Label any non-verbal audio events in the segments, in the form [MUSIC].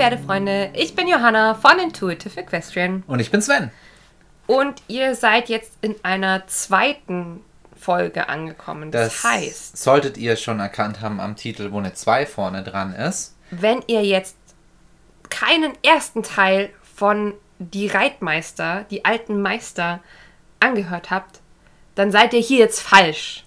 Pferdefreunde, ich bin Johanna von Intuitive Equestrian Und ich bin Sven. und ihr seid jetzt in einer zweiten Folge angekommen. Das, Das heißt, solltet ihr schon erkannt haben am Titel, wo eine 2 vorne dran ist. wenn ihr jetzt keinen ersten Teil von Die Reitmeister, die alten Meister angehört habt, dann seid ihr hier jetzt falsch.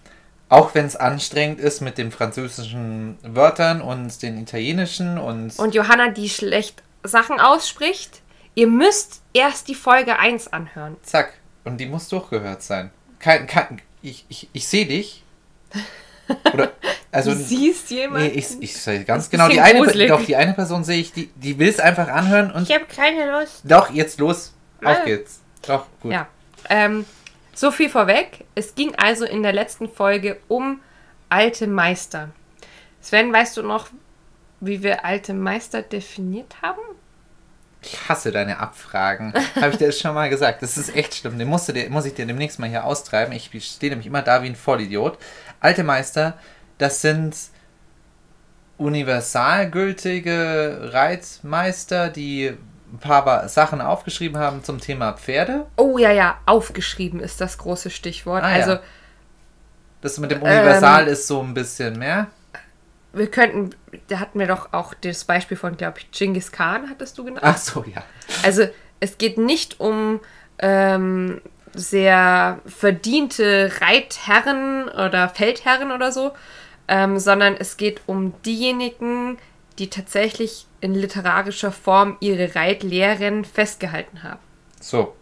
Auch wenn es anstrengend ist mit den französischen Wörtern und den italienischen und, Und Johanna, die schlecht Sachen ausspricht, ihr müsst erst die Folge 1 anhören. zack. Und die muss durchgehört sein. Kein, kein, ich ich, ich sehe dich. Oder, [LAUGHS] also, du siehst jemanden. nee, ich, ich sehe ganz genau. Die eine, gruselig. doch, die eine Person sehe ich, die, die will es einfach anhören und. ich habe keine Lust. Doch, jetzt los. Auf geht's. Doch, gut. Ja. Ähm, so viel vorweg. Es ging also in der letzten Folge um alte Meister. Sven, weißt du noch, wie wir alte Meister definiert haben? Ich hasse deine Abfragen. Habe ich dir das schon mal gesagt. Das ist echt schlimm. Den musst du dir, muss ich dir demnächst mal hier austreiben. Ich stehe nämlich immer da wie ein Vollidiot. Alte Meister, das sind universalgültige Reitmeister, die ein paar Sachen aufgeschrieben haben zum Thema Pferde. Oh ja, ja, aufgeschrieben ist das große Stichwort. Ah, ja. also Das mit dem Ähm. Universal ist so ein bisschen mehr. wir könnten, da hatten wir doch auch das Beispiel von, glaube ich, Genghis Khan, hattest du genannt. Ach so, ja. Also es geht nicht um ähm, sehr verdiente Reitherren oder Feldherren oder so, ähm, sondern es geht um diejenigen, die tatsächlich in literarischer Form ihre Reitlehren festgehalten haben. So.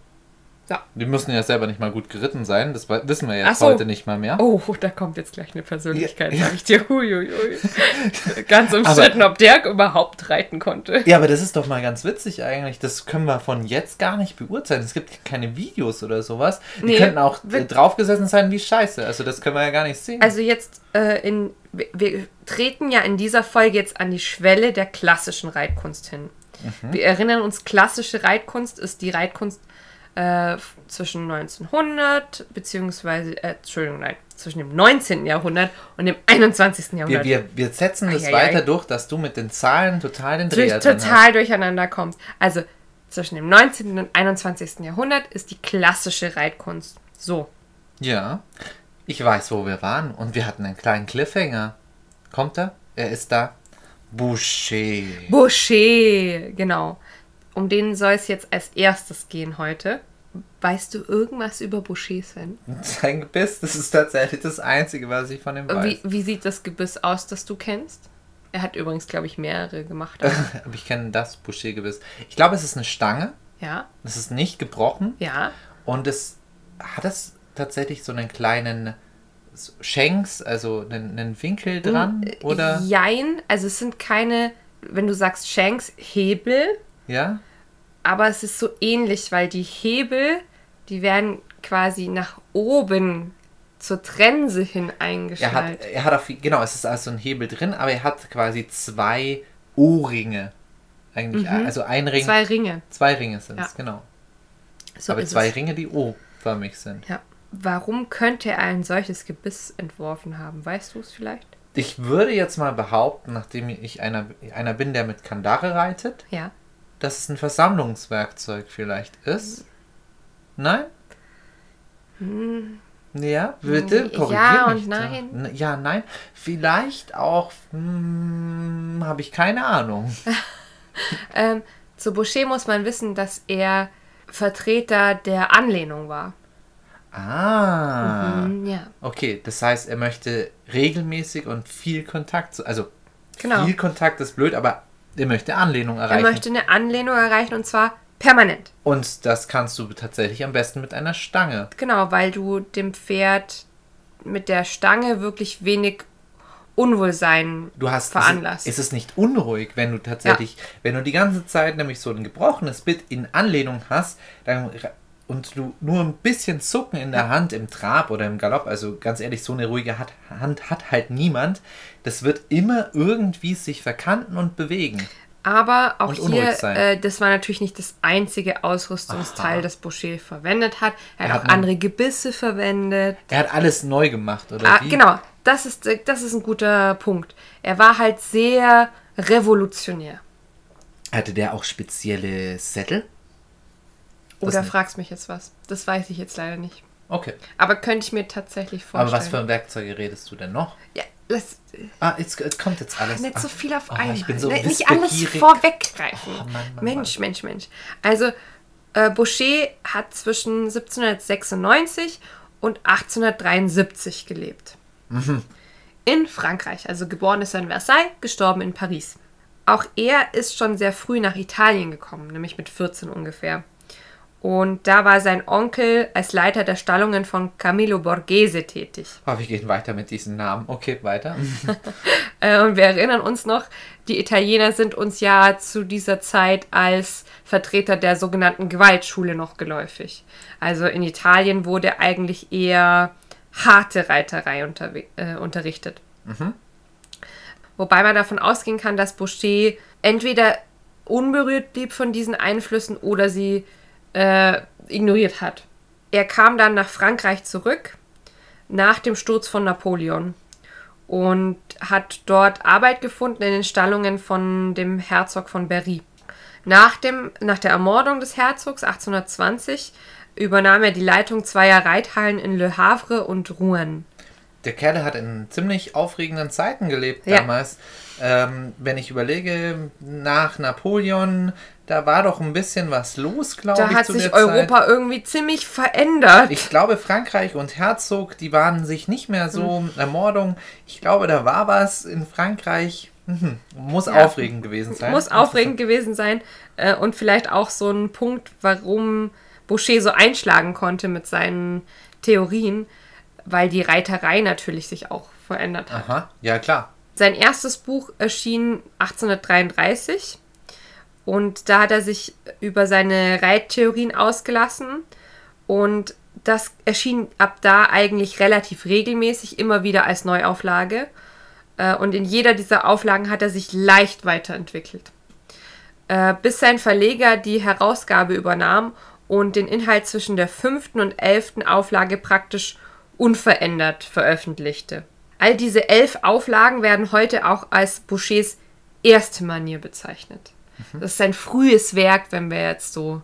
Ja. Die müssen ja selber nicht mal gut geritten sein. Das wissen wir jetzt so. heute nicht mal mehr. Oh, da kommt jetzt gleich eine Persönlichkeit, Ja. sag ich dir. Huiuiui. [LAUGHS] Ganz umstritten, ob der überhaupt reiten konnte. Ja, aber das ist doch mal ganz witzig eigentlich. Das können wir von jetzt gar nicht beurteilen. Es gibt keine Videos oder sowas. Die Nee, könnten auch äh, draufgesessen sein wie Scheiße. Also das können wir ja gar nicht sehen. Also jetzt äh, in wir, wir treten ja in dieser Folge jetzt an die Schwelle der klassischen Reitkunst hin. Wir erinnern uns, klassische Reitkunst ist die Reitkunst äh, zwischen 1900 beziehungsweise äh, Entschuldigung, nein, zwischen dem 19. Jahrhundert und dem 21. wir, Jahrhundert. wir, wir setzen das Eieiei. weiter durch, dass du mit den Zahlen total den durch, Dreher drin total durcheinander kommst. Also zwischen dem 19. und 21. Jahrhundert ist die klassische Reitkunst. So. hast. Ja. Ich weiß, wo wir waren. Und wir hatten einen kleinen Cliffhanger. Kommt er? Er ist da. Boucher. Boucher, genau. Um den soll es jetzt als erstes gehen heute. Weißt du irgendwas über Boucher, Sven? Sein Gebiss, das ist tatsächlich das Einzige, was ich von ihm weiß. Wie, wie sieht das Gebiss aus, das du kennst? Er hat übrigens, glaube ich, mehrere gemacht. aber- [LAUGHS] Aber ich kenne das Boucher-Gebiss. Ich glaube, es ist eine Stange. ja, Es ist nicht gebrochen. ja. Und es hat es tatsächlich so einen kleinen Shanks, also einen, einen Winkel dran, oder? Jein, also es sind keine, wenn du sagst Shanks, Hebel, Ja? aber es ist so ähnlich, weil die Hebel, die werden quasi nach oben zur Trense hin Er hat, er hat auf, genau, es ist also ein Hebel drin, aber er hat quasi zwei O-Ringe. Eigentlich, also ein Ring, zwei, Mhm. Zwei Ringe. Ringe sind es, Ja. genau. So aber zwei es. Ringe, die O-förmig sind. Ja. Warum könnte er ein solches Gebiss entworfen haben? Weißt du es vielleicht? Ich würde jetzt mal behaupten, nachdem ich einer, einer bin, der mit Kandare reitet, Ja. Dass es ein Versammlungswerkzeug vielleicht ist. Nein? Ja, bitte? Hm. Ja und mich da. nein. N- Ja, nein. Vielleicht auch, hm, habe ich keine Ahnung. [LAUGHS] [LAUGHS] Ähm, zu Boucher muss man wissen, dass er Vertreter der Anlehnung war. Ah. Hm, ja. Okay, das heißt, er möchte regelmäßig und viel Kontakt, zu, also Genau. viel Kontakt ist blöd, aber er möchte Anlehnung Er erreichen. möchte eine Anlehnung erreichen und zwar permanent. Und das kannst du tatsächlich am besten mit einer Stange. Genau, weil du dem Pferd mit der Stange wirklich wenig Unwohlsein Du hast veranlasst. Es, es ist nicht unruhig, wenn du tatsächlich, wenn du die ganze Zeit nämlich so ein gebrochenes Bit in Anlehnung hast, dann und du nur ein bisschen Zucken in der Hand im Trab oder im Galopp, also ganz ehrlich, so eine ruhige Hand hat halt niemand. Das wird immer irgendwie sich verkanten und bewegen. Aber auch hier, äh, das war natürlich nicht das einzige Ausrüstungsteil, Aha. das Boucher verwendet hat. Er hat Er auch hat einen- andere Gebisse verwendet. Er hat alles neu gemacht, oder Ah, wie? genau, das ist, äh, das ist ein guter Punkt. Er war halt sehr revolutionär. Hatte der auch spezielle Sättel? Oder fragst mich jetzt was? Das weiß ich jetzt leider nicht. Okay. Aber könnte ich mir tatsächlich vorstellen. Aber was für Werkzeuge redest du denn noch? Ja, lass. Ah, jetzt, jetzt kommt jetzt alles. Nicht so viel auf oh, einmal. Ich bin so ne, nicht alles vorweggreifen. Oh, Mann, Mann, Mensch, Mann. Mensch, Mensch. Also, äh, Boucher hat zwischen 1796 und 1873 gelebt. Mhm. In Frankreich. Also geboren ist er in Versailles, gestorben in Paris. Auch er ist schon sehr früh nach Italien gekommen, nämlich mit 14 ungefähr. Und da war sein Onkel als Leiter der Stallungen von Camillo Borghese tätig. Oh, wir gehen weiter mit diesen Namen. Okay, weiter. [LAUGHS] Äh, und wir erinnern uns noch, die Italiener sind uns ja zu dieser Zeit als Vertreter der sogenannten Gewaltschule noch geläufig. Also in Italien wurde eigentlich eher harte Reiterei äh, unterrichtet. Mhm. Wobei man davon ausgehen kann, dass Boucher entweder unberührt blieb von diesen Einflüssen oder sie äh, ignoriert hat. Er kam dann nach Frankreich zurück nach dem Sturz von Napoleon und hat dort Arbeit gefunden in den Stallungen von dem Herzog von Berry. Nach, dem, nach der Ermordung des Herzogs 1820 übernahm er die Leitung zweier Reithallen in Le Havre und Rouen. Der Kerl hat in ziemlich aufregenden Zeiten gelebt ja. damals. Ähm, wenn ich überlege, nach Napoleon, da war doch ein bisschen was los, glaube ich. Da hat sich Europa Zeit. irgendwie ziemlich verändert. Ich glaube, Frankreich und Herzog, die waren sich nicht mehr so hm. Ermordung. Ich glaube, da war was in Frankreich. Mhm. Muss ja. aufregend gewesen sein. Muss aufregend gewesen sein. Äh, und vielleicht auch so ein Punkt, warum Boucher so einschlagen konnte mit seinen Theorien, weil die Reiterei natürlich sich auch verändert hat. Aha, ja klar. Sein erstes Buch erschien 1833 und da hat er sich über seine Reittheorien ausgelassen und das erschien ab da eigentlich relativ regelmäßig, immer wieder als Neuauflage. Äh, und in jeder dieser Auflagen hat er sich leicht weiterentwickelt. Äh, bis sein Verleger die Herausgabe übernahm und den Inhalt zwischen der fünften und elften Auflage praktisch unverändert veröffentlichte. All diese elf Auflagen werden heute auch als Bouchers erste Manier bezeichnet. Mhm. Das ist sein frühes Werk, wenn wir jetzt so,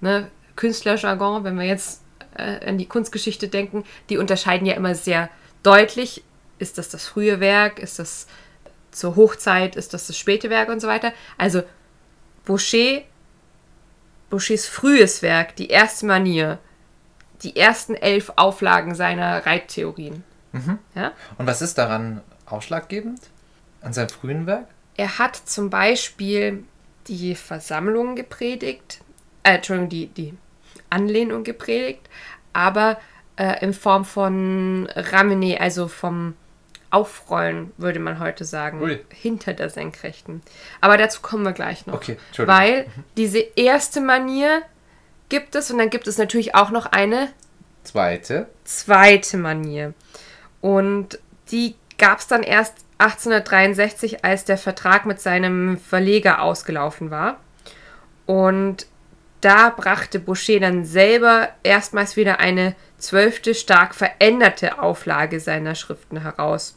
ne, Künstlerjargon, wenn wir jetzt äh, an die Kunstgeschichte denken, die unterscheiden ja immer sehr deutlich. Ist das das frühe Werk? Ist das zur Hochzeit? Ist das das späte Werk und so weiter? Also Boucher, Bouchers frühes Werk, die erste Manier, die ersten elf Auflagen seiner Reittheorien. Mhm. Ja? Und was ist daran ausschlaggebend an seinem frühen Werk? Er hat zum Beispiel die Versammlung gepredigt, äh, Entschuldigung, die, die Anlehnung gepredigt, aber äh, in Form von Ramene, also vom Aufrollen, würde man heute sagen, Ui. hinter der Senkrechten. Aber dazu kommen wir gleich noch. Okay, weil mhm. diese erste Manier gibt es und dann gibt es natürlich auch noch eine zweite. Zweite Manier. Und die gab es dann erst 1863, als der Vertrag mit seinem Verleger ausgelaufen war. Und da brachte Boucher dann selber erstmals wieder eine zwölfte stark veränderte Auflage seiner Schriften heraus.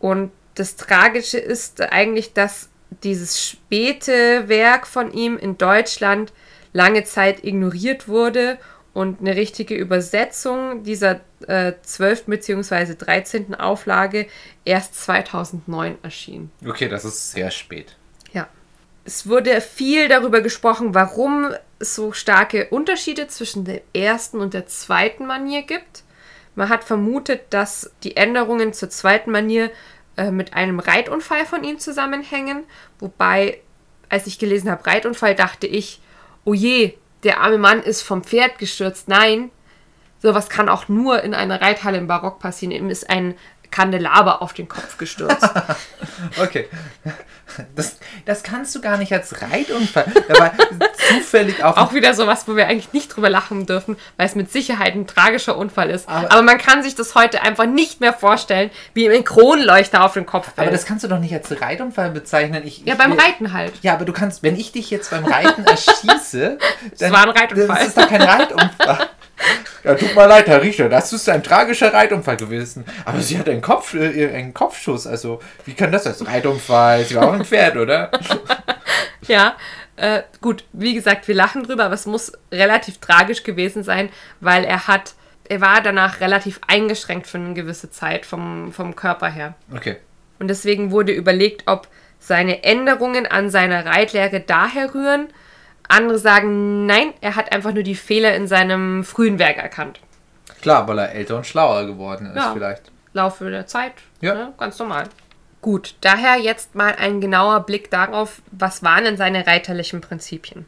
Und das Tragische ist eigentlich, dass dieses späte Werk von ihm in Deutschland lange Zeit ignoriert wurde und eine richtige Übersetzung dieser äh, 12. bzw. 13. Auflage erst 2009 erschien. Okay, das ist sehr spät. Ja. Es wurde viel darüber gesprochen, warum es so starke Unterschiede zwischen der ersten und der zweiten Manier gibt. Man hat vermutet, dass die Änderungen zur zweiten Manier äh, mit einem Reitunfall von ihm zusammenhängen. Wobei, als ich gelesen habe, Reitunfall, dachte ich, oh je, der arme Mann ist vom Pferd gestürzt. Nein, sowas kann auch nur in einer Reithalle im Barock passieren. Ihm ist ein Kandelaber auf den Kopf gestürzt. [LAUGHS] okay. Das, das kannst du gar nicht als Reitunfall. War zufällig auch. Auch wieder sowas, wo wir eigentlich nicht drüber lachen dürfen, weil es mit Sicherheit ein tragischer Unfall ist. Aber, aber man kann sich das heute einfach nicht mehr vorstellen, wie ihm ein Kronleuchter auf den Kopf fällt. Aber das kannst du doch nicht als Reitunfall bezeichnen. Ich, ja, ich, beim Reiten halt. Ja, aber du kannst, wenn ich dich jetzt beim Reiten erschieße. das war ein Reitunfall. Das ist doch kein Reitunfall. [LAUGHS] Ja, tut mir leid, Herr Richter, das ist ein tragischer Reitunfall gewesen. Aber sie hat einen, Kopf, äh, einen Kopfschuss, also wie kann das sein? Reitunfall, sie war auch ein Pferd, oder? [LAUGHS] Ja, äh, gut, wie gesagt, wir lachen drüber, aber es muss relativ tragisch gewesen sein, weil er hat, er war danach relativ eingeschränkt für eine gewisse Zeit vom, vom Körper her. Okay. Und deswegen wurde überlegt, ob seine Änderungen an seiner Reitlehre daher rühren. Andere sagen, nein, er hat einfach nur die Fehler in seinem frühen Werk erkannt. Klar, weil er älter und schlauer geworden ist Ja. vielleicht. Laufe der Zeit. Ja. Ne? Ganz normal. Gut, daher jetzt mal ein genauer Blick darauf, was waren denn seine reiterlichen Prinzipien.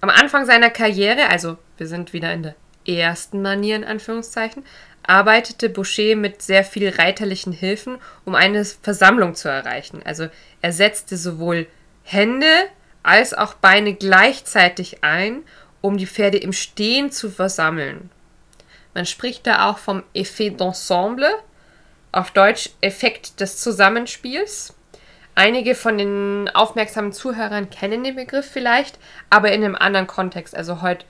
Am Anfang seiner Karriere, also wir sind wieder in der ersten Manier in Anführungszeichen, arbeitete Boucher mit sehr viel reiterlichen Hilfen, um eine Versammlung zu erreichen. Also er setzte sowohl Hände als auch Beine gleichzeitig ein, um die Pferde im Stehen zu versammeln. Man spricht da auch vom Effet d'ensemble, auf Deutsch Effekt des Zusammenspiels. Einige von den aufmerksamen Zuhörern kennen den Begriff vielleicht, aber in einem anderen Kontext. Also heute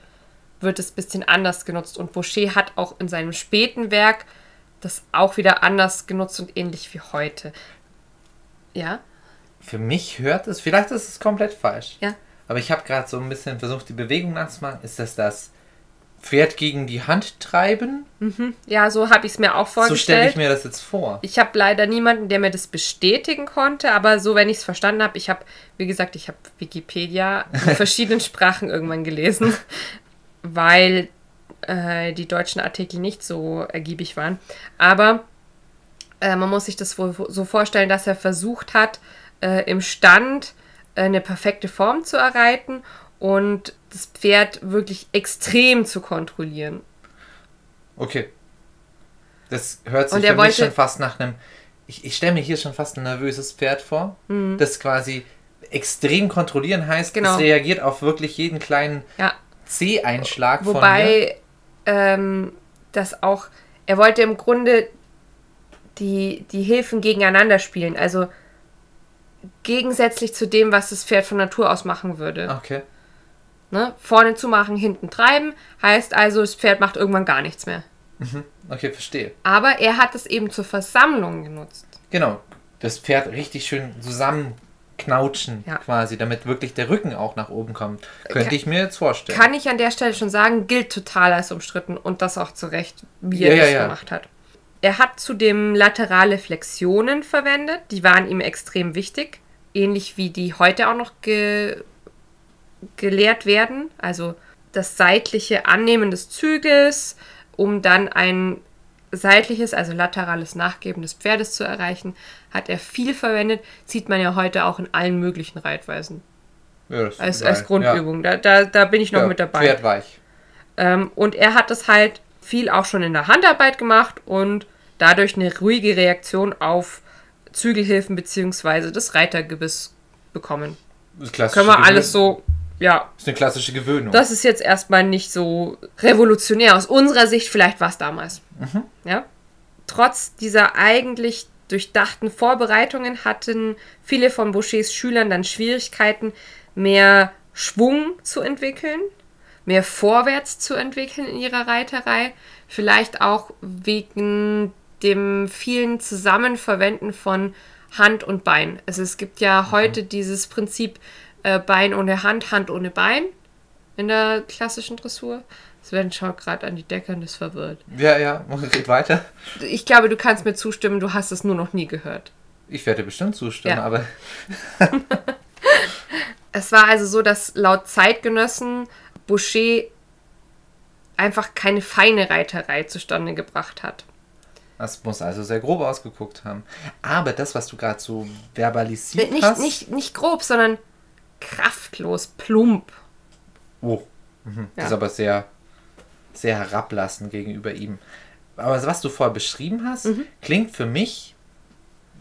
wird es ein bisschen anders genutzt und Boucher hat auch in seinem späten Werk das auch wieder anders genutzt und ähnlich wie heute. Ja, Für mich hört es, vielleicht ist es komplett falsch. ja. Aber ich habe gerade so ein bisschen versucht, die Bewegung nachzumachen. Ist das das Pferd gegen die Hand treiben? Ja, so habe ich es mir auch So stelle vorgestellt. ich mir das jetzt vor. Ich habe leider niemanden, der mir das bestätigen konnte, aber so, wenn ich es verstanden habe, ich habe, wie gesagt, ich habe Wikipedia in [LAUGHS] verschiedenen Sprachen irgendwann gelesen, weil äh, die deutschen Artikel nicht so ergiebig waren. Aber äh, man muss sich das wohl so vorstellen, dass er versucht hat, äh, im Stand äh, eine perfekte Form zu erreichen und das Pferd wirklich extrem zu kontrollieren. Okay. Das hört sich für mich schon fast nach einem. Ich, ich stelle mir hier schon fast ein nervöses Pferd vor, Mhm. das quasi extrem kontrollieren heißt, Genau. es reagiert auf wirklich jeden kleinen Ja, C-Einschlag von. Wobei ähm, das auch, er wollte im Grunde die, die Hilfen gegeneinander spielen. Also gegensätzlich zu dem, was das Pferd von Natur aus machen würde. Okay. Ne? Vorne zu machen, hinten treiben, heißt also, das Pferd macht irgendwann gar nichts mehr. Okay, verstehe. Aber er hat es eben zur Versammlung genutzt. Genau. Das Pferd richtig schön zusammenknautschen Ja. quasi, damit wirklich der Rücken auch nach oben kommt. Könnte Kann- ich mir jetzt vorstellen. Kann ich an der Stelle schon sagen, gilt total als umstritten und das auch zu Recht, wie er ja, das ja. gemacht hat. Er hat zudem laterale Flexionen verwendet, die waren ihm extrem wichtig, ähnlich wie die heute auch noch ge gelehrt werden. Also das seitliche Annehmen des Zügels, um dann ein seitliches, also laterales Nachgeben des Pferdes zu erreichen, hat er viel verwendet. Sieht man ja heute auch in allen möglichen Reitweisen. ja, das ist Als, als Grundübung. Da, da, da bin ich Ja. noch Ja, mit dabei. Pferd weich. Ähm, und er hat das halt viel auch schon in der Handarbeit gemacht und dadurch eine ruhige Reaktion auf Zügelhilfen bzw. das Reitergebiss bekommen. Das Können wir alles so, ja, Das ist eine klassische Gewöhnung. das ist jetzt erstmal nicht so revolutionär. Aus unserer Sicht vielleicht war es damals. Ja? Trotz dieser eigentlich durchdachten Vorbereitungen hatten viele von Bouchers Schülern dann Schwierigkeiten, mehr Schwung zu entwickeln, mehr vorwärts zu entwickeln in ihrer Reiterei. Vielleicht auch wegen dem vielen Zusammenverwenden von Hand und Bein. Also es gibt ja heute dieses Prinzip äh, Bein ohne Hand, Hand ohne Bein in der klassischen Dressur. Sven schaut gerade an die Decke und ist verwirrt. ja, ja, geht weiter. Ich glaube, du kannst mir zustimmen, du hast es nur noch nie gehört. Ich werde bestimmt zustimmen, Ja. aber [LAUGHS] Es war also so, dass laut Zeitgenossen Boucher einfach keine feine Reiterei zustande gebracht hat. Das muss also sehr grob ausgeguckt haben. Aber das, was du gerade so verbalisiert Nicht, hast. nicht, nicht grob, sondern kraftlos, plump. Oh. Mhm. Das Ja. ist aber sehr, sehr herablassend gegenüber ihm. Aber was du vorher beschrieben hast, Mhm. klingt für mich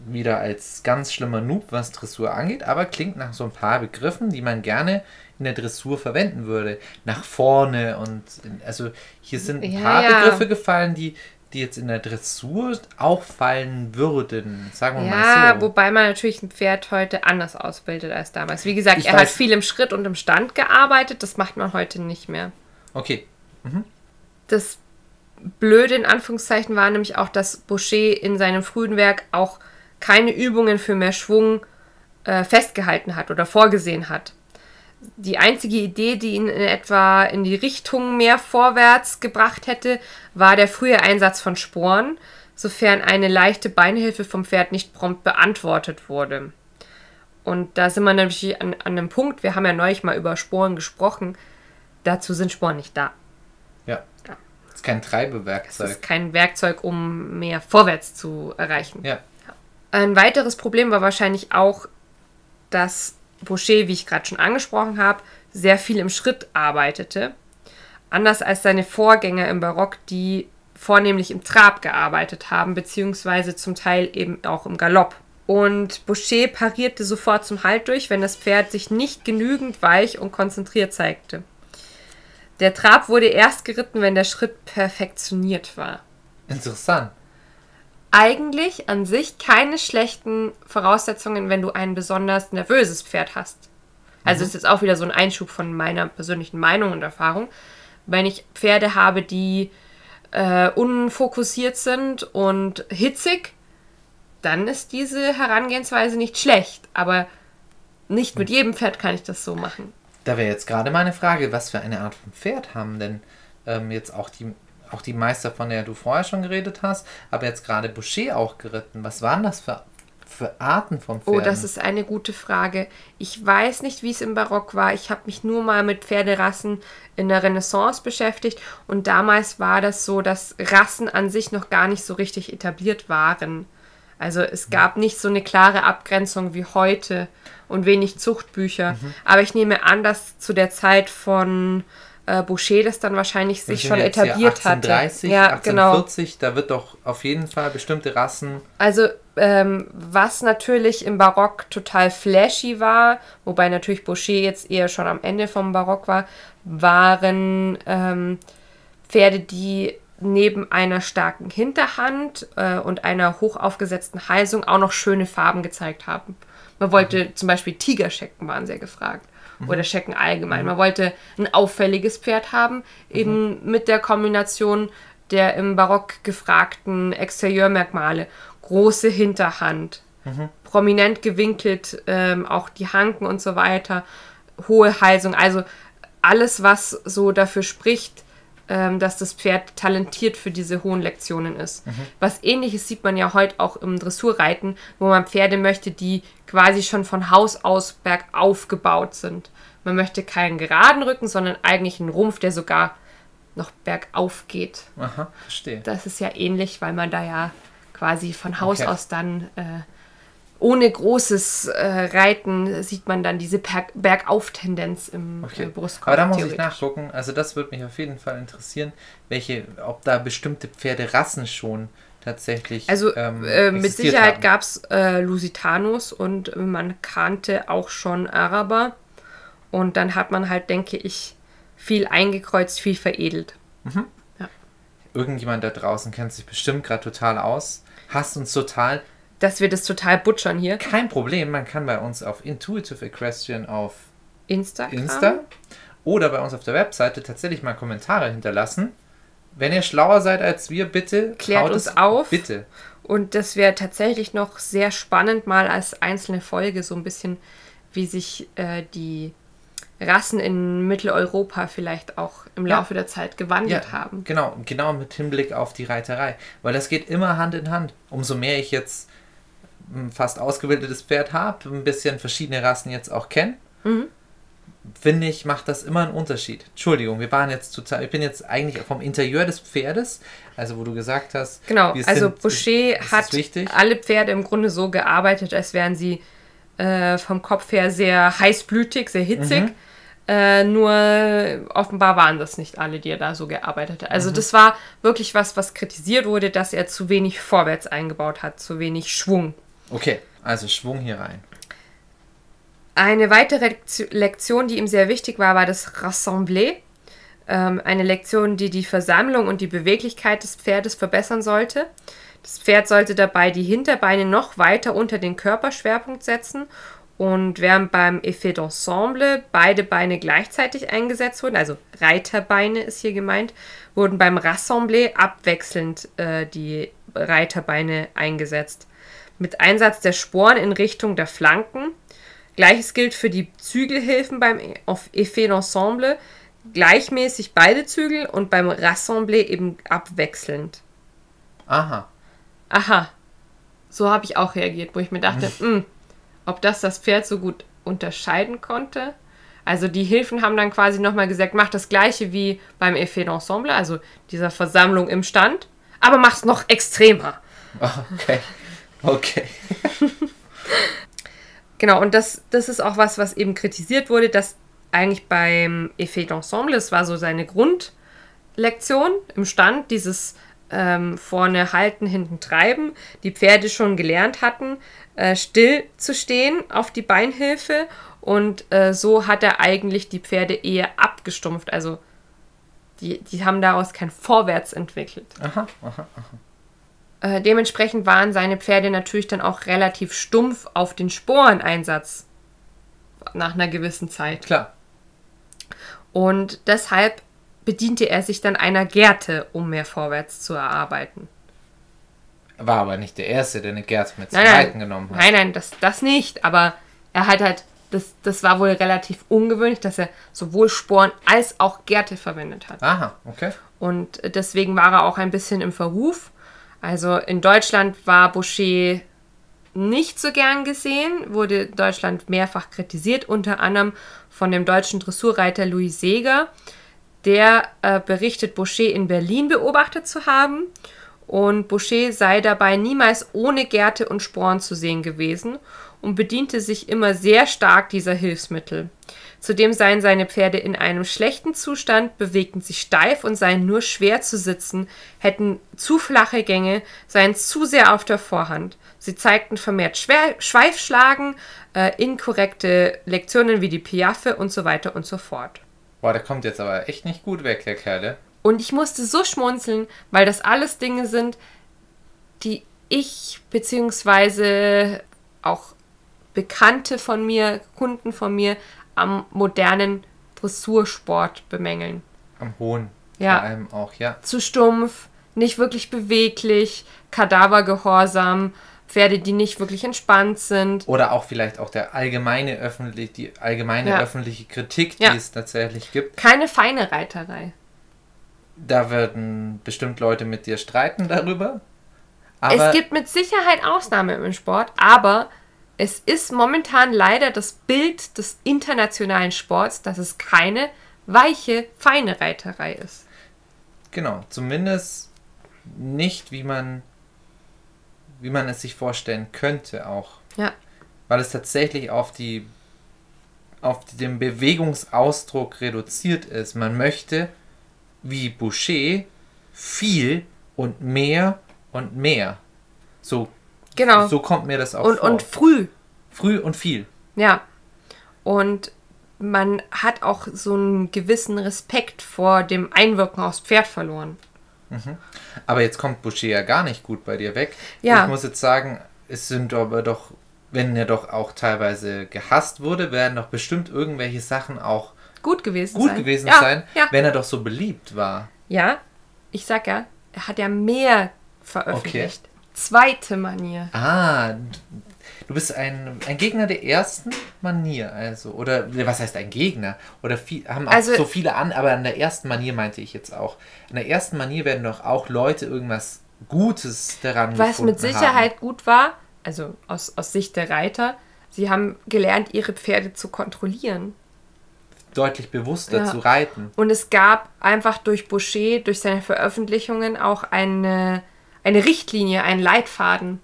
wieder als ganz schlimmer Noob, was Dressur angeht, aber klingt nach so ein paar Begriffen, die man gerne in der Dressur verwenden würde. Nach vorne und also hier sind ein Ja, paar ja. Begriffe gefallen, die, die jetzt in der Dressur auch fallen würden. Sagen wir Ja, mal so. wobei man natürlich ein Pferd heute anders ausbildet als damals. Wie gesagt, Ich er hat weiß- viel im Schritt und im Stand gearbeitet, das macht man heute nicht mehr. Okay. Das Blöde in Anführungszeichen war nämlich auch, dass Boucher in seinem frühen Werk auch keine Übungen für mehr Schwung äh, festgehalten hat oder vorgesehen hat. Die einzige Idee, die ihn in etwa in die Richtung mehr vorwärts gebracht hätte, war der frühe Einsatz von Sporen, sofern eine leichte Beinhilfe vom Pferd nicht prompt beantwortet wurde. Und da sind wir nämlich an, an einem Punkt, wir haben ja neulich mal über Sporen gesprochen, dazu sind Sporen nicht da. Ja. ja. Das ist kein Treibewerkzeug. Das ist kein Werkzeug, um mehr vorwärts zu erreichen. Ja. Ein weiteres Problem war wahrscheinlich auch, dass Boucher, wie ich gerade schon angesprochen habe, sehr viel im Schritt arbeitete. Anders als seine Vorgänger im Barock, die vornehmlich im Trab gearbeitet haben, beziehungsweise zum Teil eben auch im Galopp. Und Boucher parierte sofort zum Halt durch, wenn das Pferd sich nicht genügend weich und konzentriert zeigte. Der Trab wurde erst geritten, wenn der Schritt perfektioniert war. Interessant. Eigentlich an sich keine schlechten Voraussetzungen, wenn du ein besonders nervöses Pferd hast. Also mhm. ist jetzt auch wieder so ein Einschub von meiner persönlichen Meinung und Erfahrung. Wenn ich Pferde habe, die äh, unfokussiert sind und hitzig, dann ist diese Herangehensweise nicht schlecht. Aber nicht mit jedem Pferd kann ich das so machen. Da wäre jetzt gerade meine Frage, was für eine Art von Pferd haben denn ähm, jetzt auch die, auch die Meister, von der du vorher schon geredet hast, aber jetzt gerade Boucher auch geritten. Was waren das für, für Arten von Pferden? Oh, das ist eine gute Frage. Ich weiß nicht, wie es im Barock war. Ich habe mich nur mal mit Pferderassen in der Renaissance beschäftigt und damals war das so, dass Rassen an sich noch gar nicht so richtig etabliert waren. Also es gab nicht so eine klare Abgrenzung wie heute und wenig Zuchtbücher. Mhm. Aber ich nehme an, dass zu der Zeit von äh, Boucher das dann wahrscheinlich sich schon etabliert hat. 1830, ja, 1840, genau. da wird doch auf jeden Fall bestimmte Rassen. Also ähm, was natürlich im Barock total flashy war, wobei natürlich Boucher jetzt eher schon am Ende vom Barock war, waren ähm, Pferde, die neben einer starken Hinterhand äh, und einer hoch aufgesetzten Halsung auch noch schöne Farben gezeigt haben. Man wollte mhm. zum Beispiel Tigerschecken waren sehr gefragt. Mhm. Oder Schecken allgemein. Mhm. Man wollte ein auffälliges Pferd haben, eben mhm. mit der Kombination der im Barock gefragten Exterieurmerkmale. Große Hinterhand, mhm. prominent gewinkelt, ähm, auch die Hanken und so weiter, hohe Halsung. Also alles, was so dafür spricht, ähm, dass das Pferd talentiert für diese hohen Lektionen ist. Mhm. Was ähnliches sieht man ja heute auch im Dressurreiten, wo man Pferde möchte, die quasi schon von Haus aus bergauf gebaut sind. Man möchte keinen geraden Rücken, sondern eigentlich einen Rumpf, der sogar noch bergauf geht. Aha, verstehe. Das ist ja ähnlich, weil man da ja quasi von Haus okay. aus dann äh, ohne großes äh, Reiten sieht man dann diese Bergauf-Tendenz im okay. äh, Brustkorb. Aber da muss ich nachgucken. Also das würde mich auf jeden Fall interessieren, welche, ob da bestimmte Pferderassen schon tatsächlich. Also ähm, äh, mit Sicherheit gab es äh, Lusitanus und man kannte auch schon Araber. Und dann hat man halt, denke ich, viel eingekreuzt, viel veredelt. Mhm. Ja. Irgendjemand da draußen kennt sich bestimmt gerade total aus, hasst uns total dass wir das total butchern hier. Kein Problem, man kann bei uns auf Intuitive Equestrian auf Instagram. Insta oder bei uns auf der Webseite tatsächlich mal Kommentare hinterlassen. Wenn ihr schlauer seid als wir, bitte klärt uns auf. Bitte. Und das wäre tatsächlich noch sehr spannend, mal als einzelne Folge so ein bisschen, wie sich äh, die Rassen in Mitteleuropa vielleicht auch im ja. Laufe der Zeit gewandelt ja, haben. Genau, genau mit Hinblick auf die Reiterei. Weil das geht immer Hand in Hand. Umso mehr ich jetzt fast ausgebildetes Pferd habe, ein bisschen verschiedene Rassen jetzt auch kenne, mhm. finde ich, macht das immer einen Unterschied. Entschuldigung, wir waren jetzt total, ich bin jetzt eigentlich vom Interieur des Pferdes, also wo du gesagt hast. Genau, also sind, Boucher hat alle Pferde im Grunde so gearbeitet, als wären sie äh, vom Kopf her sehr heißblütig, sehr hitzig. Mhm. Äh, nur offenbar waren das nicht alle, die er da so gearbeitet hat. Also mhm. das war wirklich was, was kritisiert wurde, dass er zu wenig vorwärts eingebaut hat, zu wenig Schwung. Okay, also Schwung hier rein. Eine weitere Lektion, die ihm sehr wichtig war, war das Rassembler. Ähm, eine Lektion, die die Versammlung und die Beweglichkeit des Pferdes verbessern sollte. Das Pferd sollte dabei die Hinterbeine noch weiter unter den Körperschwerpunkt setzen und während beim Effet d'Ensemble beide Beine gleichzeitig eingesetzt wurden, also Reiterbeine ist hier gemeint, wurden beim Rassembler abwechselnd äh, die Reiterbeine eingesetzt mit Einsatz der Sporen in Richtung der Flanken Gleiches gilt für die Zügelhilfen beim Effet d'Ensemble. Gleichmäßig beide Zügel und beim Rassemblé eben abwechselnd. Aha. Aha. So habe ich auch reagiert, wo ich mir dachte, mh, hm, ob das das Pferd so gut unterscheiden konnte. Also die Hilfen haben dann quasi nochmal gesagt, mach das gleiche wie beim Effet d'Ensemble, also dieser Versammlung im Stand, aber mach's noch extremer. [LAUGHS] Okay. Okay. [LAUGHS] genau, und das, das ist auch was, was eben kritisiert wurde, dass eigentlich beim Effet d'Ensemble, das war so seine Grundlektion im Stand, dieses ähm, vorne halten, hinten treiben, die Pferde schon gelernt hatten, äh, still zu stehen auf die Beinhilfe und äh, so hat er eigentlich die Pferde eher abgestumpft. Also die, die haben daraus kein Vorwärts entwickelt. Aha, aha, aha. Äh, dementsprechend waren seine Pferde natürlich dann auch relativ stumpf auf den Sporeneinsatz nach einer gewissen Zeit. Klar. Und deshalb bediente er sich dann einer Gerte, um mehr vorwärts zu erarbeiten. War aber nicht der Erste, der eine Gerte mit nein, Reiten nein, genommen hat. Nein, nein, das, das nicht. Aber er hat halt, das, das war wohl relativ ungewöhnlich, dass er sowohl Sporen als auch Gerte verwendet hat. Aha, okay. Und deswegen war er auch ein bisschen im Verruf. Also in Deutschland war Boucher nicht so gern gesehen, wurde Deutschland mehrfach kritisiert, unter anderem von dem deutschen Dressurreiter Louis Seeger. Der äh, berichtet, Boucher in Berlin beobachtet zu haben und Boucher sei dabei niemals ohne Gerte und Sporen zu sehen gewesen und bediente sich immer sehr stark dieser Hilfsmittel. Zudem seien seine Pferde in einem schlechten Zustand, bewegten sich steif und seien nur schwer zu sitzen, hätten zu flache Gänge, seien zu sehr auf der Vorhand. Sie zeigten vermehrt Schwer Schweifschlagen, äh, inkorrekte Lektionen wie die Piaffe und so weiter und so fort. Boah, der kommt jetzt aber echt nicht gut weg, der Kerl. Und ich musste so schmunzeln, weil das alles Dinge sind, die ich beziehungsweise auch Bekannte von mir, Kunden von mir am modernen Dressursport bemängeln. Am hohen. Ja. Vor allem auch, ja. Zu stumpf, nicht wirklich beweglich, Kadavergehorsam, Pferde, die nicht wirklich entspannt sind. Oder auch vielleicht auch der allgemeine öffentlich, die allgemeine ja. öffentliche Kritik, die ja. es tatsächlich gibt. Keine feine Reiterei. Da werden bestimmt Leute mit dir streiten darüber. es gibt mit Sicherheit Ausnahmen im Sport, aber es ist momentan leider das Bild des internationalen Sports, dass es keine weiche, feine Reiterei ist. Genau, zumindest nicht, wie man, wie man es sich vorstellen könnte auch. Ja. Weil es tatsächlich auf die auf den Bewegungsausdruck reduziert ist. Man möchte, wie Boucher, viel und mehr und mehr. So Genau. So kommt mir das auch und, vor. Und früh. Früh und viel. Ja. Und man hat auch so einen gewissen Respekt vor dem Einwirken aufs Pferd verloren. Mhm. Aber jetzt kommt Boucher ja gar nicht gut bei dir weg. Ja. Ich muss jetzt sagen, es sind aber doch, wenn er doch auch teilweise gehasst wurde, werden doch bestimmt irgendwelche Sachen auch gut gewesen gut sein, gewesen ja, sein ja. wenn er doch so beliebt war. Ja, ich sag ja, er hat ja mehr veröffentlicht. Okay zweite Manier. Ah, du bist ein, ein Gegner der ersten Manier, also. Oder was heißt ein Gegner? Oder viel, haben auch also, so viele an, aber an der ersten Manier meinte ich jetzt auch. An der ersten Manier werden doch auch Leute irgendwas Gutes daran Was mit Sicherheit haben. gut war, also aus, aus Sicht der Reiter, sie haben gelernt, ihre Pferde zu kontrollieren. Deutlich bewusster ja. zu reiten. Und es gab einfach durch Boucher, durch seine Veröffentlichungen auch eine eine Richtlinie, einen Leitfaden.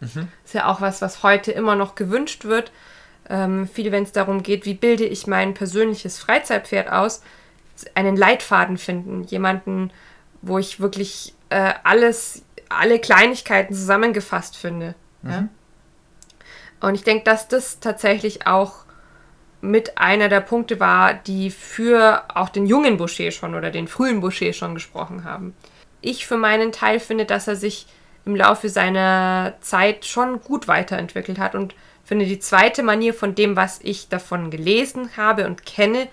Mhm. Ist ja auch was, was heute immer noch gewünscht wird. Ähm, viel, wenn es darum geht, wie bilde ich mein persönliches Freizeitpferd aus, einen Leitfaden finden. Jemanden, wo ich wirklich äh, alles, alle Kleinigkeiten zusammengefasst finde. Mhm. Ja? Und ich denke, dass das tatsächlich auch mit einer der Punkte war, die für auch den jungen Boucher schon oder den frühen Boucher schon gesprochen haben ich für meinen Teil finde, dass er sich im Laufe seiner Zeit schon gut weiterentwickelt hat und finde die zweite Manier von dem, was ich davon gelesen habe und kenne,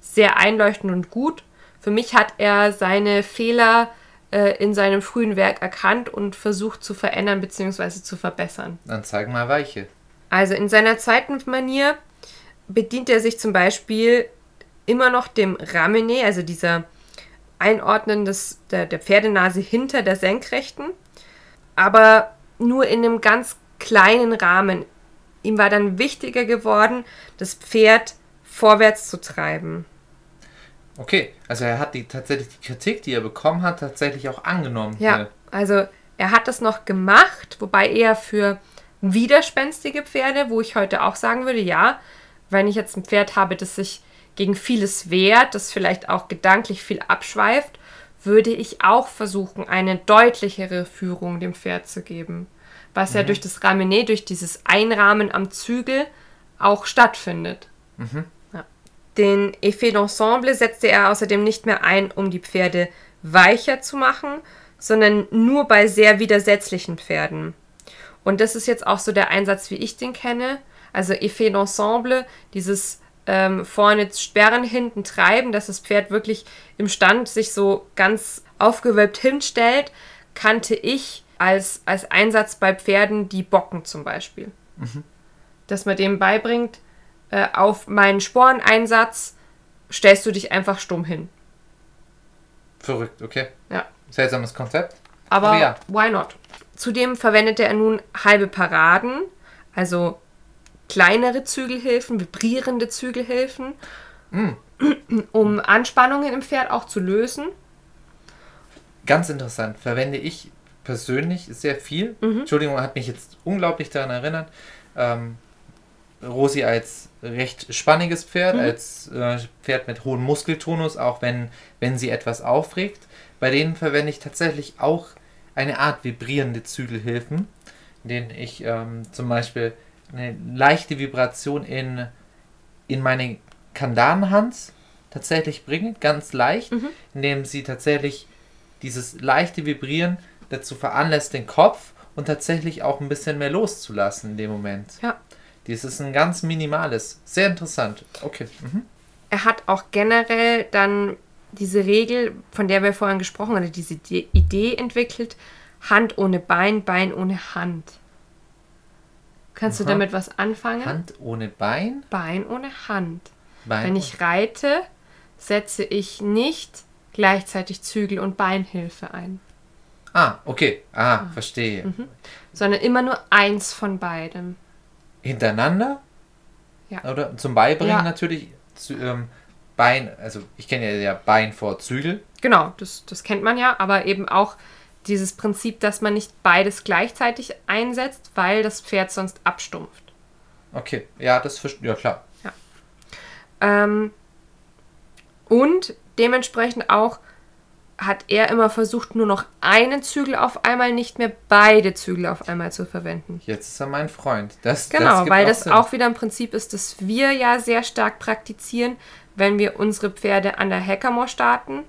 sehr einleuchtend und gut. Für mich hat er seine Fehler äh, in seinem frühen Werk erkannt und versucht zu verändern bzw. zu verbessern. Dann zeig mal welche. Also in seiner zweiten Manier bedient er sich zum Beispiel immer noch dem Ramené, also dieser Einordnen des, der, der Pferdenase hinter der Senkrechten, aber nur in einem ganz kleinen Rahmen. Ihm war dann wichtiger geworden, das Pferd vorwärts zu treiben. Okay, also er hat die tatsächlich die Kritik, die er bekommen hat, tatsächlich auch angenommen. Ja, hier. also er hat das noch gemacht, wobei eher für widerspenstige Pferde, wo ich heute auch sagen würde, ja, wenn ich jetzt ein Pferd habe, das sich gegen vieles wehrt, das vielleicht auch gedanklich viel abschweift, würde ich auch versuchen, eine deutlichere Führung dem Pferd zu geben. Was mhm. ja durch das Ramené, durch dieses Einrahmen am Zügel auch stattfindet. Mhm. Ja. Den Effet d'Ensemble setzte er außerdem nicht mehr ein, um die Pferde weicher zu machen, sondern nur bei sehr widersetzlichen Pferden. Und das ist jetzt auch so der Einsatz, wie ich den kenne. Also Effet d'Ensemble, dieses ähm, vorne sperren, hinten treiben, dass das Pferd wirklich im Stand sich so ganz aufgewölbt hinstellt, kannte ich als, als Einsatz bei Pferden, die bocken zum Beispiel. Mhm. Dass man dem beibringt, äh, auf meinen Sporeneinsatz stellst du dich einfach stumm hin. Verrückt, okay. Ja. Seltsames Konzept. Aber, Aber ja. why not? Zudem verwendete er nun halbe Paraden, also kleinere Zügelhilfen, vibrierende Zügelhilfen, mm. [CLEARS THROAT] um Anspannungen im Pferd auch zu lösen. Ganz interessant. Verwende ich persönlich sehr viel. Mhm. Entschuldigung, hat mich jetzt unglaublich daran erinnert. Ähm, Rosi als recht spanniges Pferd, mhm. als äh, Pferd mit hohem Muskeltonus, auch wenn, wenn sie etwas aufregt. Bei denen verwende ich tatsächlich auch eine Art vibrierende Zügelhilfen, in denen ich ähm, zum Beispiel eine leichte Vibration in, in meine Kandanhand tatsächlich bringe, ganz leicht, mhm. indem sie tatsächlich dieses leichte Vibrieren dazu veranlasst, den Kopf und tatsächlich auch ein bisschen mehr loszulassen in dem Moment. Ja. Dies ist ein ganz minimales. Sehr interessant. Okay. Mhm. Er hat auch generell dann diese Regel, von der wir vorhin gesprochen haben, diese Idee entwickelt, Hand ohne Bein, Bein ohne Hand. Kannst Aha. du damit was anfangen? Hand ohne Bein? Bein ohne Hand. Bein Wenn ich reite, setze ich nicht gleichzeitig Zügel und Beinhilfe ein. Ah, okay. Ah, ah. verstehe. Mhm. Sondern immer nur eins von beidem. Hintereinander? Ja. Oder zum Beibringen ja. natürlich. Zu, ähm, Bein, also ich kenne ja, ja Bein vor Zügel. Genau, das, das kennt man ja, aber eben auch dieses Prinzip, dass man nicht beides gleichzeitig einsetzt, weil das Pferd sonst abstumpft. Okay, ja, das ja klar. Ja. Ähm, und dementsprechend auch hat er immer versucht, nur noch einen Zügel auf einmal, nicht mehr beide Zügel auf einmal zu verwenden. Jetzt ist er mein Freund. Das, genau, das weil das Sinn. auch wieder ein Prinzip ist, das wir ja sehr stark praktizieren, wenn wir unsere Pferde an der Hackamore starten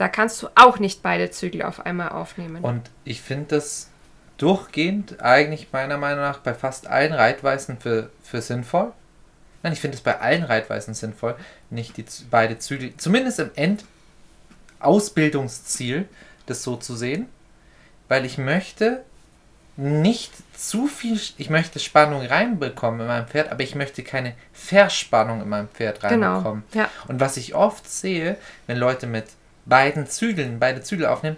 da kannst du auch nicht beide Zügel auf einmal aufnehmen. Und ich finde das durchgehend eigentlich meiner Meinung nach bei fast allen Reitweisen für, für sinnvoll. Nein, ich finde es bei allen Reitweisen sinnvoll, nicht die beide Zügel, zumindest im Endausbildungsziel, das so zu sehen, weil ich möchte nicht zu viel, ich möchte Spannung reinbekommen in meinem Pferd, aber ich möchte keine Verspannung in meinem Pferd genau, reinbekommen. Genau, ja. Und was ich oft sehe, wenn Leute mit beiden Zügeln, beide Zügel aufnehmen,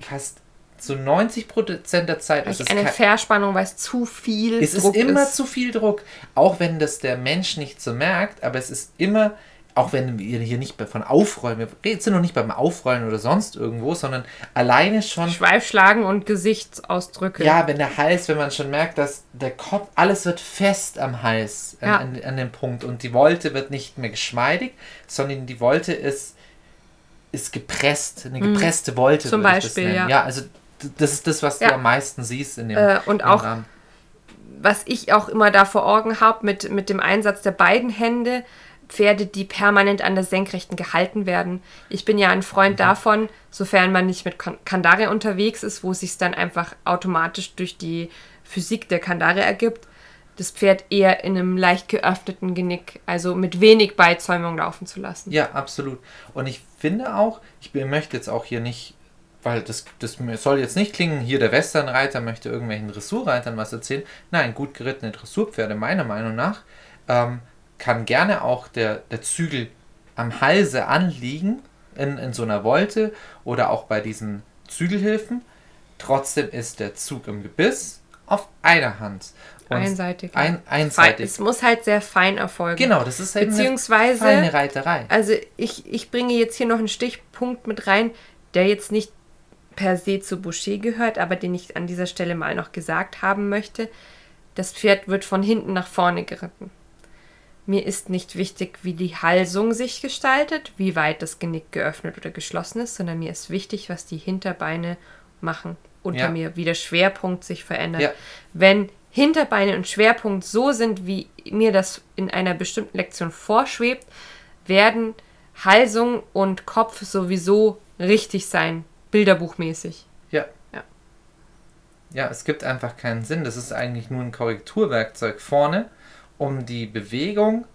fast zu 90 Prozent der Zeit ist es eine Verspannung, weil es zu viel es Druck ist. Es ist immer zu viel Druck, auch wenn das der Mensch nicht so merkt, aber es ist immer, auch wenn wir hier nicht von Aufrollen, wir sind noch nicht beim Aufrollen oder sonst irgendwo, sondern alleine schon. Schweifschlagen und Gesichtsausdrücke. Ja, wenn der Hals, wenn man schon merkt, dass der Kopf, alles wird fest am Hals, ja. an, an, an dem Punkt und die Wolte wird nicht mehr geschmeidig, sondern die Wolte ist ist gepresst, eine mhm. gepresste Wolte. Zum Beispiel, ja. Ja, also das ist das, was ja. du am meisten siehst in dem äh, Und auch, Rahmen. was ich auch immer da vor Augen habe, mit, mit dem Einsatz der beiden Hände, Pferde, die permanent an der Senkrechten gehalten werden. Ich bin ja ein Freund mhm. davon, sofern man nicht mit Kandare unterwegs ist, wo es sich dann einfach automatisch durch die Physik der Kandare ergibt, das Pferd eher in einem leicht geöffneten Genick, also mit wenig Beizäumung laufen zu lassen. Ja, absolut. Und ich finde auch, ich möchte jetzt auch hier nicht weil das, das soll jetzt nicht klingen, hier der Westernreiter möchte irgendwelchen Dressurreitern was erzählen. Nein, gut gerittene Dressurpferde, meiner Meinung nach, ähm, kann gerne auch der, der Zügel am Halse anliegen, in, in so einer Wolte oder auch bei diesen Zügelhilfen. Trotzdem ist der Zug im Gebiss auf einer Hand. Einseitig. Ein, einseitig. Es muss halt sehr fein erfolgen. Genau, das ist halt Beziehungsweise, eine feine Reiterei. Also ich, ich bringe jetzt hier noch einen Stichpunkt mit rein, der jetzt nicht per se zu Boucher gehört, aber den ich an dieser Stelle mal noch gesagt haben möchte. Das Pferd wird von hinten nach vorne geritten. Mir ist nicht wichtig, wie die Halsung sich gestaltet, wie weit das Genick geöffnet oder geschlossen ist, sondern mir ist wichtig, was die Hinterbeine machen unter ja. mir, wie der Schwerpunkt sich verändert. Ja. Wenn Hinterbeine und Schwerpunkt so sind, wie mir das in einer bestimmten Lektion vorschwebt, werden Halsung und Kopf sowieso richtig sein, bilderbuchmäßig. Ja. Ja, ja es gibt einfach keinen Sinn. Das ist eigentlich nur ein Korrekturwerkzeug vorne um die Bewegung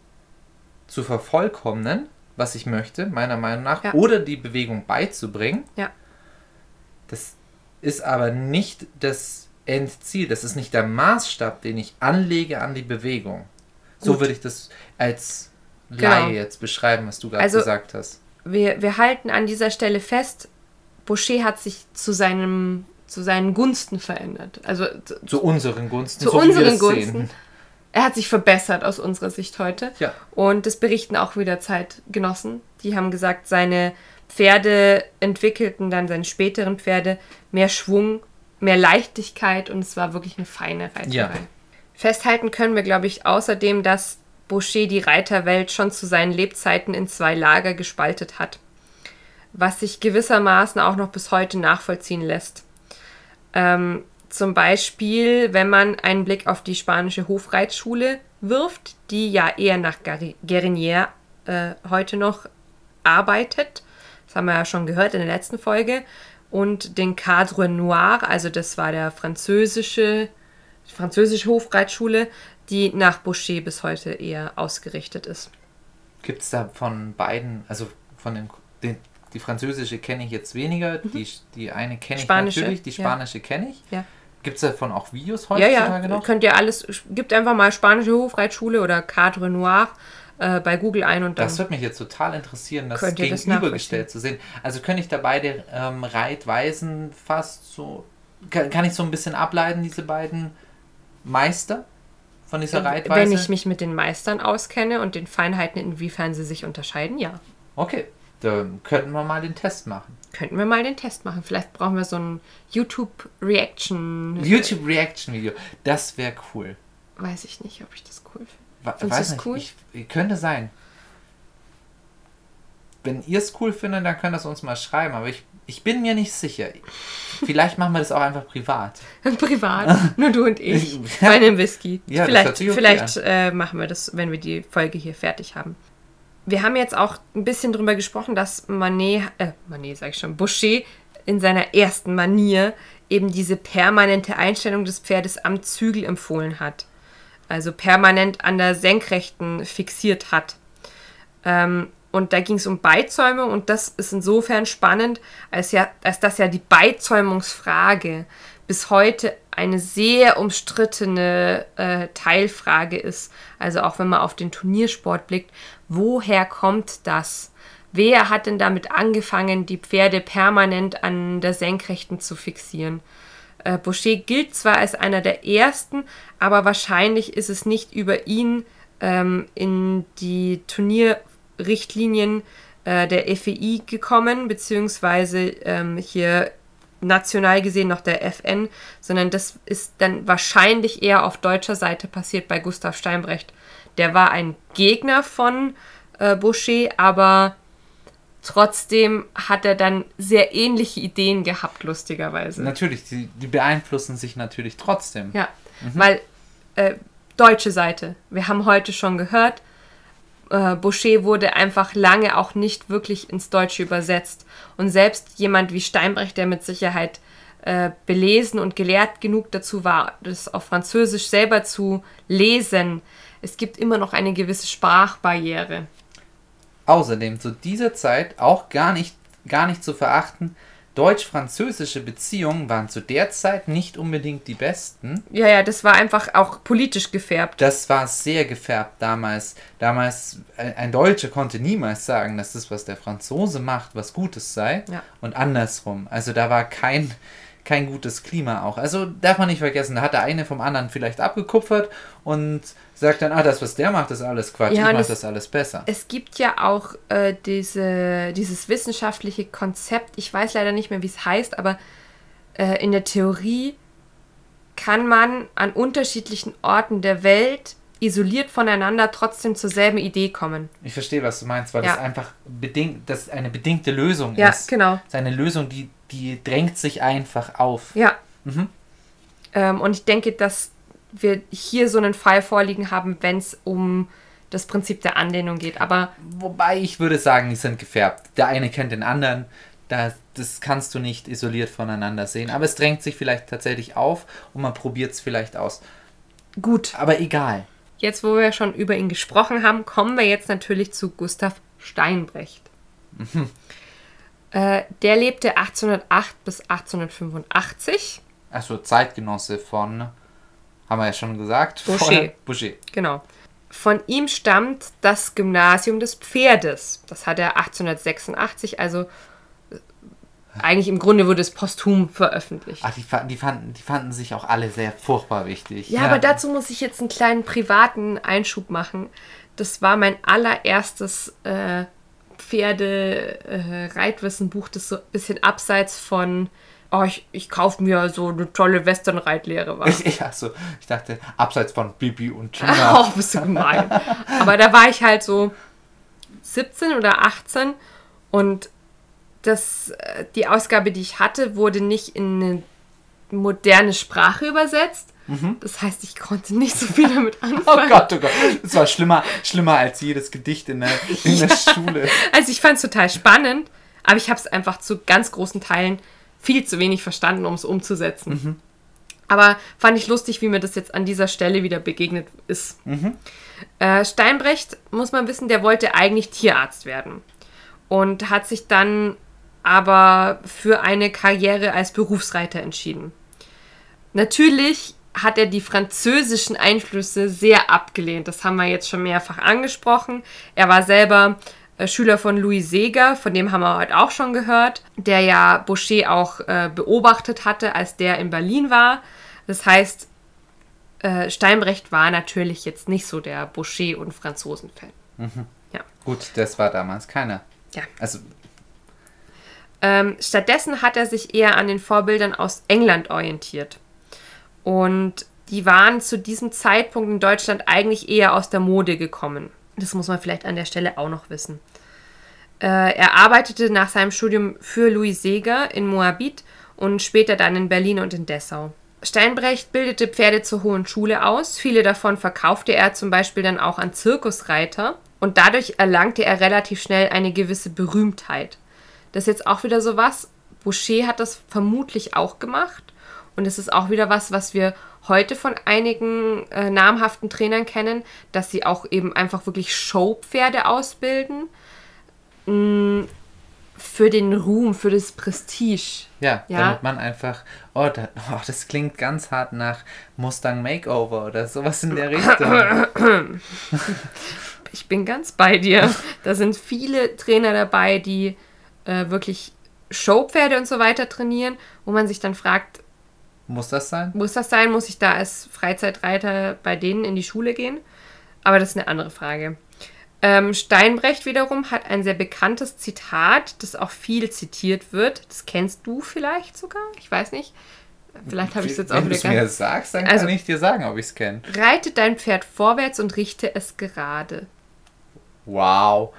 zu vervollkommnen, was ich möchte, meiner Meinung nach, ja. oder die Bewegung beizubringen. Ja. Das ist aber nicht das Endziel, das ist nicht der Maßstab, den ich anlege an die Bewegung. Gut. So würde ich das als Laie genau. jetzt beschreiben, was du gerade also, gesagt hast. Wir, wir halten an dieser Stelle fest, Boucher hat sich zu seinem zu seinen Gunsten verändert. Also zu, zu unseren Gunsten. Zu so unseren Gunsten. Sehen er hat sich verbessert aus unserer Sicht heute. Ja. Und das berichten auch wieder Zeitgenossen. Die haben gesagt, seine Pferde entwickelten dann, seine späteren Pferde, mehr Schwung, mehr Leichtigkeit und es war wirklich eine feine Reiterei. Ja. Festhalten können wir, glaube ich, außerdem, dass Boucher die Reiterwelt schon zu seinen Lebzeiten in zwei Lager gespaltet hat, was sich gewissermaßen auch noch bis heute nachvollziehen lässt. Ähm, zum Beispiel, wenn man einen Blick auf die spanische Hofreitschule wirft, die ja eher nach Guerinier äh, heute noch arbeitet. Das haben wir ja schon gehört in der letzten Folge. Und den Cadre Noir, also das war der französische, französische Hofreitschule, die nach Boucher bis heute eher ausgerichtet ist. Gibt es da von beiden, also von den, den die französische kenne ich jetzt weniger, mhm. die, die eine kenne ich natürlich, die spanische ja. kenne ich. Ja. Gibt es davon auch Videos heutzutage ja, ja. noch? Könnt ihr alles, gibt einfach mal spanische Hofreitschule oder Cadre Noir äh, bei Google ein und dann. Das würde mich jetzt total interessieren, das gegenübergestellt zu sehen. Also könnte ich da beide ähm, Reitweisen fast so, kann, kann ich so ein bisschen ableiten, diese beiden Meister? von dieser Reitweise? Wenn ich mich mit den Meistern auskenne und den Feinheiten, inwiefern sie sich unterscheiden, ja. Okay, dann könnten wir mal den Test machen. Könnten wir mal den Test machen. Vielleicht brauchen wir so ein YouTube-Reaction. YouTube-Reaction-Video. Das wäre cool. Weiß ich nicht, ob ich das cool finde. Findest weiß nicht. cool? Ich, könnte sein. Wenn ihr es cool findet, dann könnt ihr es uns mal schreiben. Aber ich, ich bin mir nicht sicher. Vielleicht machen wir das auch einfach privat. [LAUGHS] privat? [LAUGHS] Nur du und ich. Bei einem Whisky. Ja, vielleicht vielleicht äh, machen wir das, wenn wir die Folge hier fertig haben wir haben jetzt auch ein bisschen drüber gesprochen, dass Manet, äh, Manet sag ich schon, Boucher in seiner ersten Manier eben diese permanente Einstellung des Pferdes am Zügel empfohlen hat. Also permanent an der Senkrechten fixiert hat. Ähm, und da ging es um Beizäumung und das ist insofern spannend, als, ja, als das ja die Beizäumungsfrage bis heute eine sehr umstrittene äh, Teilfrage ist. Also auch wenn man auf den Turniersport blickt, woher kommt das? Wer hat denn damit angefangen, die Pferde permanent an der Senkrechten zu fixieren? Äh, Boucher gilt zwar als einer der ersten, aber wahrscheinlich ist es nicht über ihn ähm, in die Turnierrichtlinien äh, der FEI gekommen, beziehungsweise ähm, hier national gesehen noch der FN, sondern das ist dann wahrscheinlich eher auf deutscher Seite passiert bei Gustav Steinbrecht. Der war ein Gegner von äh, Boucher, aber trotzdem hat er dann sehr ähnliche Ideen gehabt, lustigerweise. Natürlich, die, die beeinflussen sich natürlich trotzdem. Ja, mhm. weil äh, deutsche Seite, wir haben heute schon gehört, äh, Boucher wurde einfach lange auch nicht wirklich ins Deutsche übersetzt. Und selbst jemand wie Steinbrecht, der mit Sicherheit äh, belesen und gelehrt genug dazu war, das auf Französisch selber zu lesen, es gibt immer noch eine gewisse Sprachbarriere. Außerdem zu dieser Zeit auch gar nicht, gar nicht zu verachten, deutsch-französische Beziehungen waren zu der Zeit nicht unbedingt die besten. Ja, ja, das war einfach auch politisch gefärbt. Das war sehr gefärbt damals. Damals, ein, ein Deutscher konnte niemals sagen, dass das, was der Franzose macht, was Gutes sei. Ja. Und andersrum. Also da war kein, kein gutes Klima auch. Also darf man nicht vergessen, da hat der eine vom anderen vielleicht abgekupfert und sagt dann, ah, das, was der macht, ist alles Quatsch, Ja, ich und mach es- das alles besser. Es gibt ja auch äh, diese, dieses wissenschaftliche Konzept, ich weiß leider nicht mehr, wie es heißt, aber äh, in der Theorie kann man an unterschiedlichen Orten der Welt isoliert voneinander trotzdem zur selben Idee kommen. Ich verstehe, was du meinst, weil Ja. das einfach bedingt, das eine bedingte Lösung Ja, ist. genau. Das ist eine Lösung, die, die drängt sich einfach auf. Ja. Mhm. Ähm, und ich denke, dass wir hier so einen Fall vorliegen haben, wenn es um das Prinzip der Anlehnung geht. Aber Wobei ich würde sagen, die sind gefärbt. Der eine kennt den anderen. Das, das kannst du nicht isoliert voneinander sehen. Aber es drängt sich vielleicht tatsächlich auf und man probiert es vielleicht aus. gut, Aber egal. jetzt wo wir schon über ihn gesprochen haben, kommen wir jetzt natürlich zu Gustav Steinbrecht. Äh, der lebte 1808 bis 1885. Achso, Zeitgenosse von, haben wir ja schon gesagt. Boucher. Boucher. Genau. Von ihm stammt das Gymnasium des Pferdes. Das hat er 1886, also äh, eigentlich im Grunde wurde es posthum veröffentlicht. Ach, die, fanden- die, fanden, die fanden sich auch alle sehr furchtbar wichtig. Ja, aber dazu muss ich jetzt einen kleinen privaten Einschub machen. Das war mein allererstes äh, Pferde-Reitwissen-Buch, das so ein bisschen abseits von, oh, ich, ich kaufe mir so eine tolle Western-Reitlehre war. [LAUGHS] Ja, so, ich dachte, abseits von Bibi und Tina. [LAUGHS] Oh, bist du gemein. Aber da war ich halt so 17 oder 18 und das, äh, die Ausgabe, die ich hatte, wurde nicht in eine moderne Sprache übersetzt. Das heißt, ich konnte nicht so viel damit [LAUGHS] Oh anfangen. Gott, oh Gott. Das war schlimmer, schlimmer als jedes Gedicht in der, in der [LAUGHS] Schule. Also ich fand es total spannend, aber ich habe es einfach zu ganz großen Teilen viel zu wenig verstanden, um es umzusetzen. Aber fand ich lustig, wie mir das jetzt an dieser Stelle wieder begegnet ist. Äh, Steinbrecht, muss man wissen, der wollte eigentlich Tierarzt werden und hat sich dann aber für eine Karriere als Berufsreiter entschieden. Natürlich hat er die französischen Einflüsse sehr abgelehnt. Das haben wir jetzt schon mehrfach angesprochen. Er war selber äh, Schüler von Louis Seeger, von dem haben wir heute auch schon gehört, der ja Boucher auch äh, beobachtet hatte, als der in Berlin war. Das heißt, äh, Steinbrecht war natürlich jetzt nicht so der Boucher- und Franzosen-Fan. Ja. Gut, das war damals keiner. Ja. Also, Ähm, stattdessen hat er sich eher an den Vorbildern aus England orientiert. Und die waren zu diesem Zeitpunkt in Deutschland eigentlich eher aus der Mode gekommen. Das muss man vielleicht an der Stelle auch noch wissen. Äh, er arbeitete nach seinem Studium für Louis Seeger in Moabit und später dann in Berlin und in Dessau. Steinbrecht bildete Pferde zur Hohen Schule aus. Viele davon verkaufte er zum Beispiel dann auch an Zirkusreiter. Und dadurch erlangte er relativ schnell eine gewisse Berühmtheit. Das ist jetzt auch wieder so was. Boucher hat das vermutlich auch gemacht. Und es ist auch wieder was, was wir heute von einigen äh, namhaften Trainern kennen, dass sie auch eben einfach wirklich Showpferde ausbilden. Mm, für den Ruhm, für das Prestige. ja, Ja. damit man einfach, oh, da, oh, das klingt ganz hart nach Mustang Makeover oder sowas in der Richtung. [LAUGHS] Ich bin ganz bei dir. Da sind viele Trainer dabei, die äh, wirklich Showpferde und so weiter trainieren, wo man sich dann fragt, Muss das sein? muss das sein? Muss ich da als Freizeitreiter bei denen in die Schule gehen? Aber das ist eine andere Frage. Ähm, Steinbrecht wiederum hat ein sehr bekanntes Zitat, das auch viel zitiert wird. Das kennst du vielleicht sogar? Ich weiß nicht. Vielleicht habe ich es jetzt auch Wenn du wieder es mir sagst, dann Also- kann ich dir sagen, ob ich es kenne. Reite dein Pferd vorwärts und richte es gerade. Wow.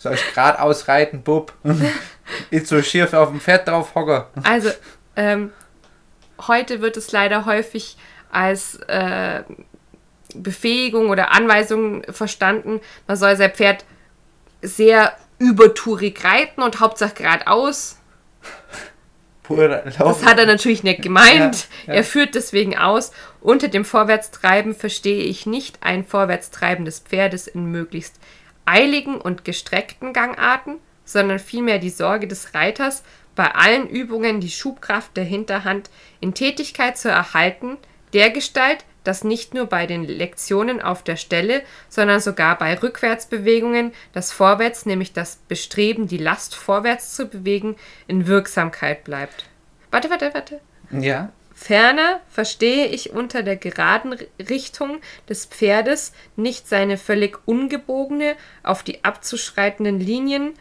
Soll ich geradeaus reiten, Bub? [LAUGHS] Ist so schief auf dem Pferd drauf hocke. Also, ähm, heute wird es leider häufig als äh, Befähigung oder Anweisung verstanden, man soll sein Pferd sehr übertourig reiten und Hauptsache geradeaus. Das hat er natürlich nicht gemeint. Ja, ja. Er führt deswegen aus, unter dem Vorwärtstreiben verstehe ich nicht ein Vorwärtstreiben des Pferdes in möglichst eiligen und gestreckten Gangarten, sondern vielmehr die Sorge des Reiters, bei allen Übungen die Schubkraft der Hinterhand in Tätigkeit zu erhalten, dergestalt, dass nicht nur bei den Lektionen auf der Stelle, sondern sogar bei Rückwärtsbewegungen das Vorwärts, nämlich das Bestreben, die Last vorwärts zu bewegen, in Wirksamkeit bleibt. Warte, warte, warte. Ja. Ferner verstehe ich unter der geraden Richtung des Pferdes nicht seine völlig ungebogene, auf die abzuschreitenden Linien,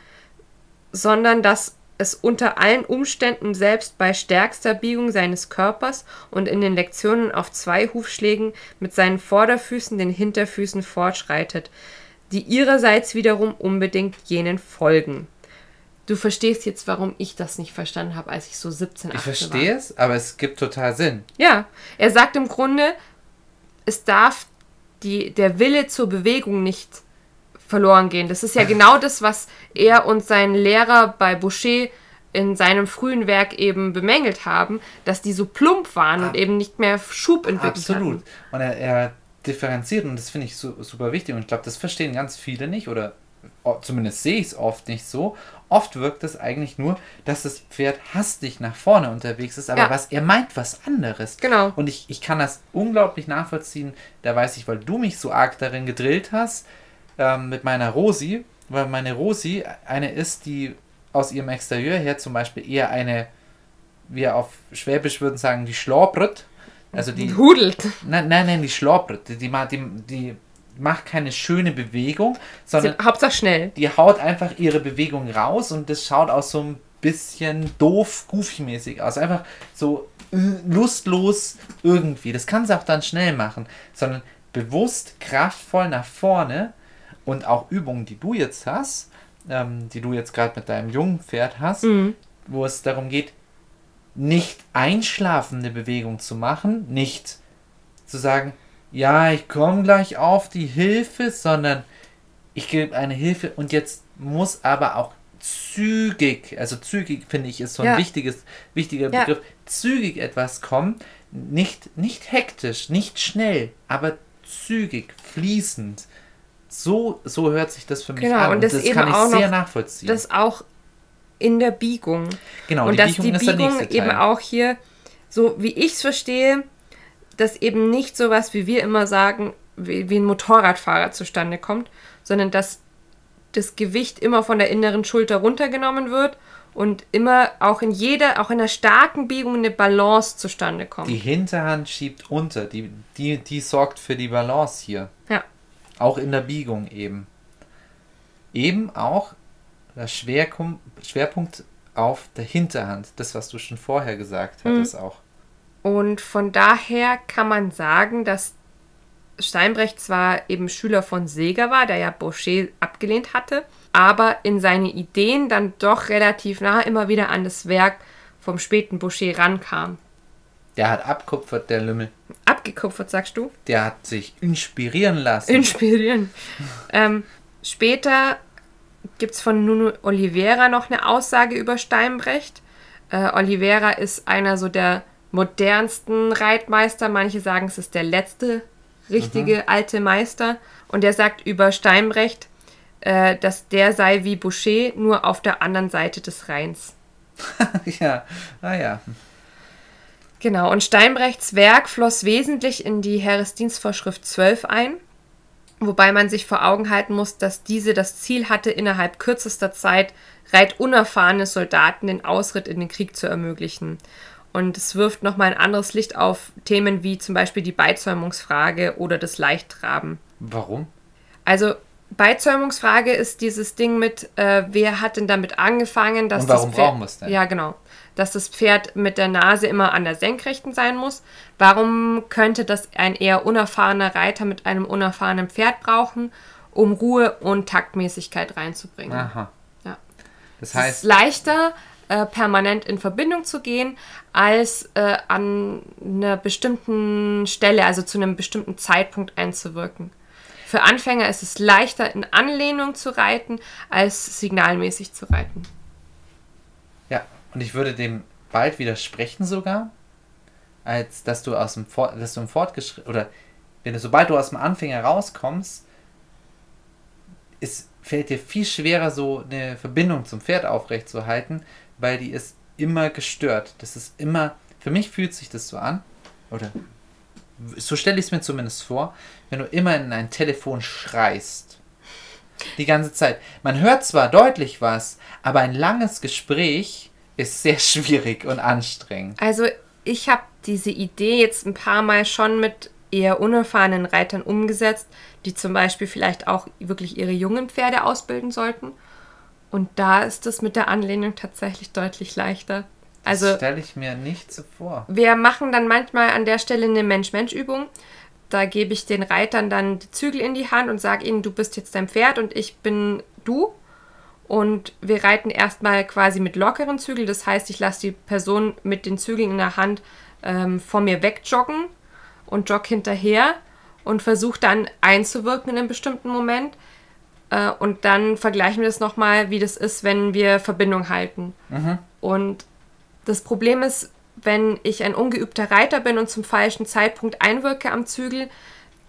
sondern dass es unter allen Umständen selbst bei stärkster Biegung seines Körpers und in den Lektionen auf zwei Hufschlägen mit seinen Vorderfüßen den Hinterfüßen fortschreitet, die ihrerseits wiederum unbedingt jenen folgen. Du verstehst jetzt, warum ich das nicht verstanden habe, als ich so 17, 18 Ich verstehe es, aber es gibt total Sinn. Ja, er sagt im Grunde, es darf die, der Wille zur Bewegung nicht verloren gehen. Das ist ja [LAUGHS] genau das, was er und sein Lehrer bei Boucher in seinem frühen Werk eben bemängelt haben, dass die so plump waren und eben nicht mehr Schub entwickelt Absolut. Hatten. Und er, er differenziert und das finde ich so, super wichtig und ich glaube, das verstehen ganz viele nicht oder zumindest sehe ich es oft nicht so. Oft wirkt es eigentlich nur, dass das Pferd hastig nach vorne unterwegs ist, aber ja. was er meint, was anderes. Genau. Und ich, ich kann das unglaublich nachvollziehen. Da weiß ich, weil du mich so arg darin gedrillt hast, ähm, mit meiner Rosi, weil meine Rosi eine ist, die aus ihrem Exterieur her zum Beispiel eher eine, wir auf Schwäbisch würden sagen, die schlobret. Also die. Hudelt. Nein, nein, nein, die schlobret. Die, die, die, die macht keine schöne Bewegung, sondern. Sie, Hauptsache schnell. Die haut einfach ihre Bewegung raus und das schaut auch so ein bisschen doof, goofy-mäßig aus. Einfach so äh, lustlos irgendwie. Das kann sie auch dann schnell machen, sondern bewusst, kraftvoll nach vorne und auch Übungen, die du jetzt hast, ähm, die du jetzt gerade mit deinem jungen Pferd hast, mhm. wo es darum geht, nicht einschlafende Bewegung zu machen, nicht zu sagen, ja, ich komme gleich auf die Hilfe, sondern ich gebe eine Hilfe und jetzt muss aber auch zügig, also zügig finde ich ist so ein ja. wichtiges, wichtiger ja. Begriff, zügig etwas kommen, nicht, nicht hektisch, nicht schnell, aber zügig, fließend. So, so hört sich das für mich genau, an. Und das, und das kann ich sehr nachvollziehen. Das auch in der Biegung. Genau, und die dass Biegung die Biegung eben auch hier, so wie ich es verstehe, dass eben nicht sowas, wie wir immer sagen, wie, wie ein Motorradfahrer zustande kommt, sondern dass das Gewicht immer von der inneren Schulter runtergenommen wird und immer auch in jeder, auch in einer starken Biegung eine Balance zustande kommt. Die Hinterhand schiebt unter, die, die, die sorgt für die Balance hier. Ja. Auch in der Biegung eben. Eben auch der Schwerpunkt auf der Hinterhand. Das, was du schon vorher gesagt mhm. hattest, mhm. auch. Und von daher kann man sagen, dass Steinbrecht zwar eben Schüler von Seger war, der ja Boucher abgelehnt hatte, aber in seine Ideen dann doch relativ nah immer wieder an das Werk vom späten Boucher rankam. Der hat abkupfert, der Lümmel. Abgekupfert, sagst du? Der hat sich inspirieren lassen. Inspirieren. [LAUGHS] ähm, später gibt es von Nuno Oliveira noch eine Aussage über Steinbrecht. Äh, Oliveira ist einer so der modernsten Reitmeister. Manche sagen, es ist der letzte richtige mhm. alte Meister. Und er sagt über Steinbrecht, äh, dass der sei wie Boucher, nur auf der anderen Seite des Rheins. [LAUGHS] ja, ah ja. Genau, und Steinbrechts Werk floss wesentlich in die Heeresdienstvorschrift 12 ein, wobei man sich vor Augen halten muss, dass diese das Ziel hatte, innerhalb kürzester Zeit reitunerfahrene Soldaten den Ausritt in den Krieg zu ermöglichen. Und es wirft nochmal ein anderes Licht auf Themen wie zum Beispiel die Beizäumungsfrage oder das Leichttraben. Warum? Also Beizäumungsfrage ist dieses Ding mit, äh, wer hat denn damit angefangen, dass Und warum das Pferd, brauchen wir es denn? Ja, genau dass das Pferd mit der Nase immer an der Senkrechten sein muss. Warum könnte das ein eher unerfahrener Reiter mit einem unerfahrenen Pferd brauchen, um Ruhe und Taktmäßigkeit reinzubringen? Aha. Ja. Das heißt, es ist leichter, äh, permanent in Verbindung zu gehen, als äh, an einer bestimmten Stelle, also zu einem bestimmten Zeitpunkt einzuwirken. Für Anfänger ist es leichter, in Anlehnung zu reiten, als signalmäßig zu reiten. Und ich würde dem bald widersprechen sogar, als dass du aus dem Fort, dass du im Fortgeschritt oder wenn du sobald du aus dem Anfänger rauskommst, es fällt dir viel schwerer, so eine Verbindung zum Pferd aufrechtzuerhalten, weil die ist immer gestört. Das ist immer, für mich fühlt sich das so an, oder so stelle ich es mir zumindest vor, wenn du immer in ein Telefon schreist. Die ganze Zeit. Man hört zwar deutlich was, aber ein langes Gespräch ist sehr [LAUGHS] schwierig und anstrengend. Also ich habe diese Idee jetzt ein paar Mal schon mit eher unerfahrenen Reitern umgesetzt, die zum Beispiel vielleicht auch wirklich ihre jungen Pferde ausbilden sollten. Und da ist es mit der Anlehnung tatsächlich deutlich leichter. Also das stelle ich mir nicht so vor. Wir machen dann manchmal an der Stelle eine Mensch-Mensch-Übung. Da gebe ich den Reitern dann die Zügel in die Hand und sage ihnen, du bist jetzt dein Pferd und ich bin du. Und wir reiten erstmal quasi mit lockeren Zügeln. Das heißt, ich lasse die Person mit den Zügeln in der Hand ähm, vor mir wegjoggen und jogge hinterher und versuche dann einzuwirken in einem bestimmten Moment. Äh, und dann vergleichen wir das nochmal, wie das ist, wenn wir Verbindung halten. Mhm. Und das Problem ist, wenn ich ein ungeübter Reiter bin und zum falschen Zeitpunkt einwirke am Zügel,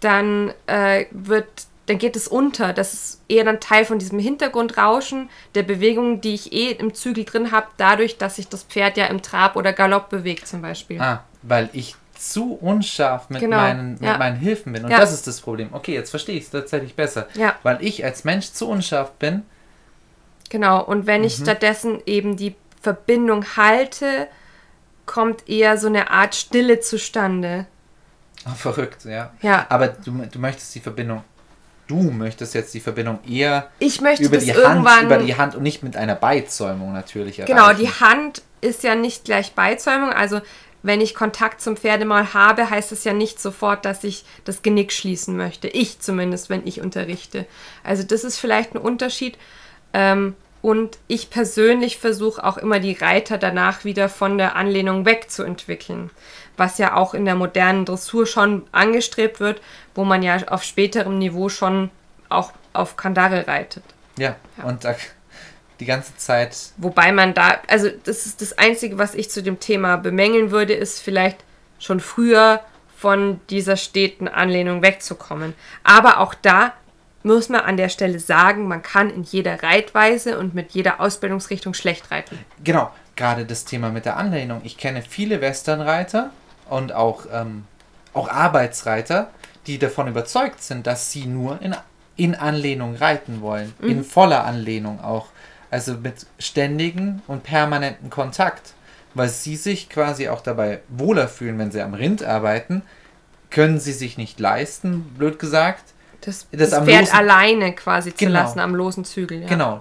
dann äh, wird, dann geht es unter. Das ist eher dann Teil von diesem Hintergrundrauschen der Bewegungen, die ich eh im Zügel drin habe, dadurch, dass sich das Pferd ja im Trab oder Galopp bewegt zum Beispiel. Ah, weil ich zu unscharf mit, genau. meinen, mit ja. meinen Hilfen bin. Und ja. das ist das Problem. Okay, jetzt verstehe ich es tatsächlich besser. Ja. Weil ich als Mensch zu unscharf bin. Genau, und wenn mhm. ich stattdessen eben die Verbindung halte, kommt eher so eine Art Stille zustande. Oh, verrückt, ja. ja. Aber du, du möchtest die Verbindung, du möchtest jetzt die Verbindung eher ich möchte über, die Hand, über die Hand und nicht mit einer Beizäumung natürlich erreichen. Genau, die Hand ist ja nicht gleich Beizäumung. Also wenn ich Kontakt zum Pferdemaul habe, heißt es ja nicht sofort, dass ich das Genick schließen möchte. Ich zumindest, wenn ich unterrichte. Also das ist vielleicht ein Unterschied. Ähm, und ich persönlich versuche auch immer die Reiter danach wieder von der Anlehnung wegzuentwickeln. Was ja auch in der modernen Dressur schon angestrebt wird, wo man ja auf späterem Niveau schon auch auf Kandare reitet. Ja, ja. und da die ganze Zeit. Wobei man da, also das ist das Einzige, was ich zu dem Thema bemängeln würde, ist vielleicht schon früher von dieser steten Anlehnung wegzukommen. Aber auch da muss man an der Stelle sagen, man kann in jeder Reitweise und mit jeder Ausbildungsrichtung schlecht reiten. Genau, gerade das Thema mit der Anlehnung. Ich kenne viele Westernreiter und auch, ähm, auch Arbeitsreiter, die davon überzeugt sind, dass sie nur in, in Anlehnung reiten wollen. Mhm. In voller Anlehnung auch. Also mit ständigen und permanenten Kontakt. Weil sie sich quasi auch dabei wohler fühlen, wenn sie am Rind arbeiten, können sie sich nicht leisten, blöd gesagt. Das, das, das Pferd losen, alleine quasi zu genau. lassen am losen Zügel. Ja. Genau.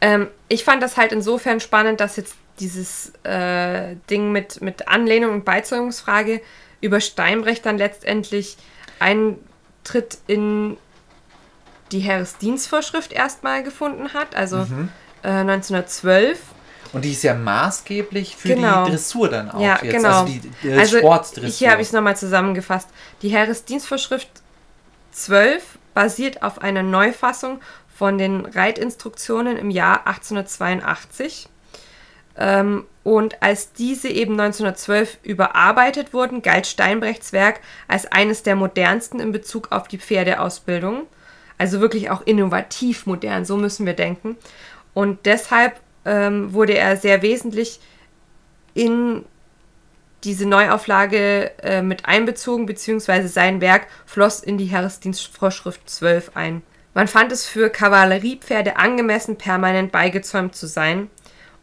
Ähm, ich fand das halt insofern spannend, dass jetzt dieses äh, Ding mit, mit Anlehnung und Beizäumungsfrage über Steinbrecht dann letztendlich Eintritt in die Heeresdienstvorschrift erstmal gefunden hat, also mhm. äh, 1912. Und die ist ja maßgeblich für genau. die Dressur dann auch. Ja, jetzt, genau. Also die äh, also Sportdressur. Hier habe ich es nochmal zusammengefasst. Die Heeresdienstvorschrift 12 basiert auf einer Neufassung von den Reitinstruktionen im Jahr 1882. Ähm, und als diese eben 1912 überarbeitet wurden, galt Steinbrechts Werk als eines der modernsten in Bezug auf die Pferdeausbildung. Also wirklich auch innovativ modern, so müssen wir denken. Und deshalb ähm, wurde er sehr wesentlich in diese Neuauflage äh, mit einbezogen, beziehungsweise sein Werk floss in die Heeresdienstvorschrift 12 ein. Man fand es für Kavalleriepferde angemessen, permanent beigezäumt zu sein.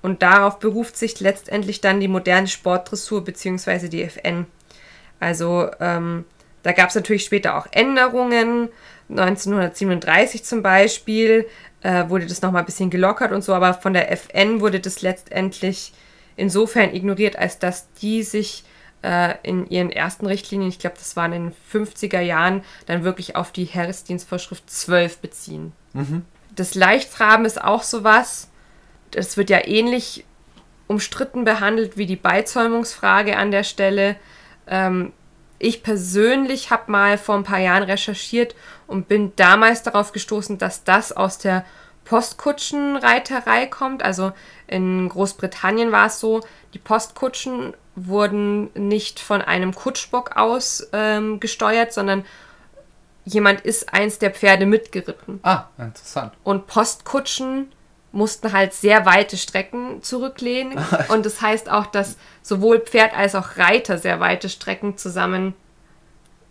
Und darauf beruft sich letztendlich dann die moderne Sportdressur beziehungsweise die FN. Also ähm, da gab es natürlich später auch Änderungen. 1937 zum Beispiel äh, wurde das nochmal ein bisschen gelockert und so, aber von der FN wurde das letztendlich insofern ignoriert, als dass die sich äh, in ihren ersten Richtlinien, ich glaube, das waren in den 50er Jahren, dann wirklich auf die Heeresdienstvorschrift 12 beziehen. Mhm. Das Leichttraben ist auch sowas, das wird ja ähnlich umstritten behandelt wie die Beizäumungsfrage an der Stelle. Ähm, ich persönlich habe mal vor ein paar Jahren recherchiert und bin damals darauf gestoßen, dass das aus der Postkutschenreiterei kommt. Also in Großbritannien war es so, die Postkutschen wurden nicht von einem Kutschbock aus ähm, gesteuert, sondern jemand ist eins der Pferde mitgeritten. Ah, interessant. Und Postkutschen mussten halt sehr weite Strecken zurücklehnen. [LAUGHS] und das heißt auch, dass sowohl Pferd als auch Reiter sehr weite Strecken zusammen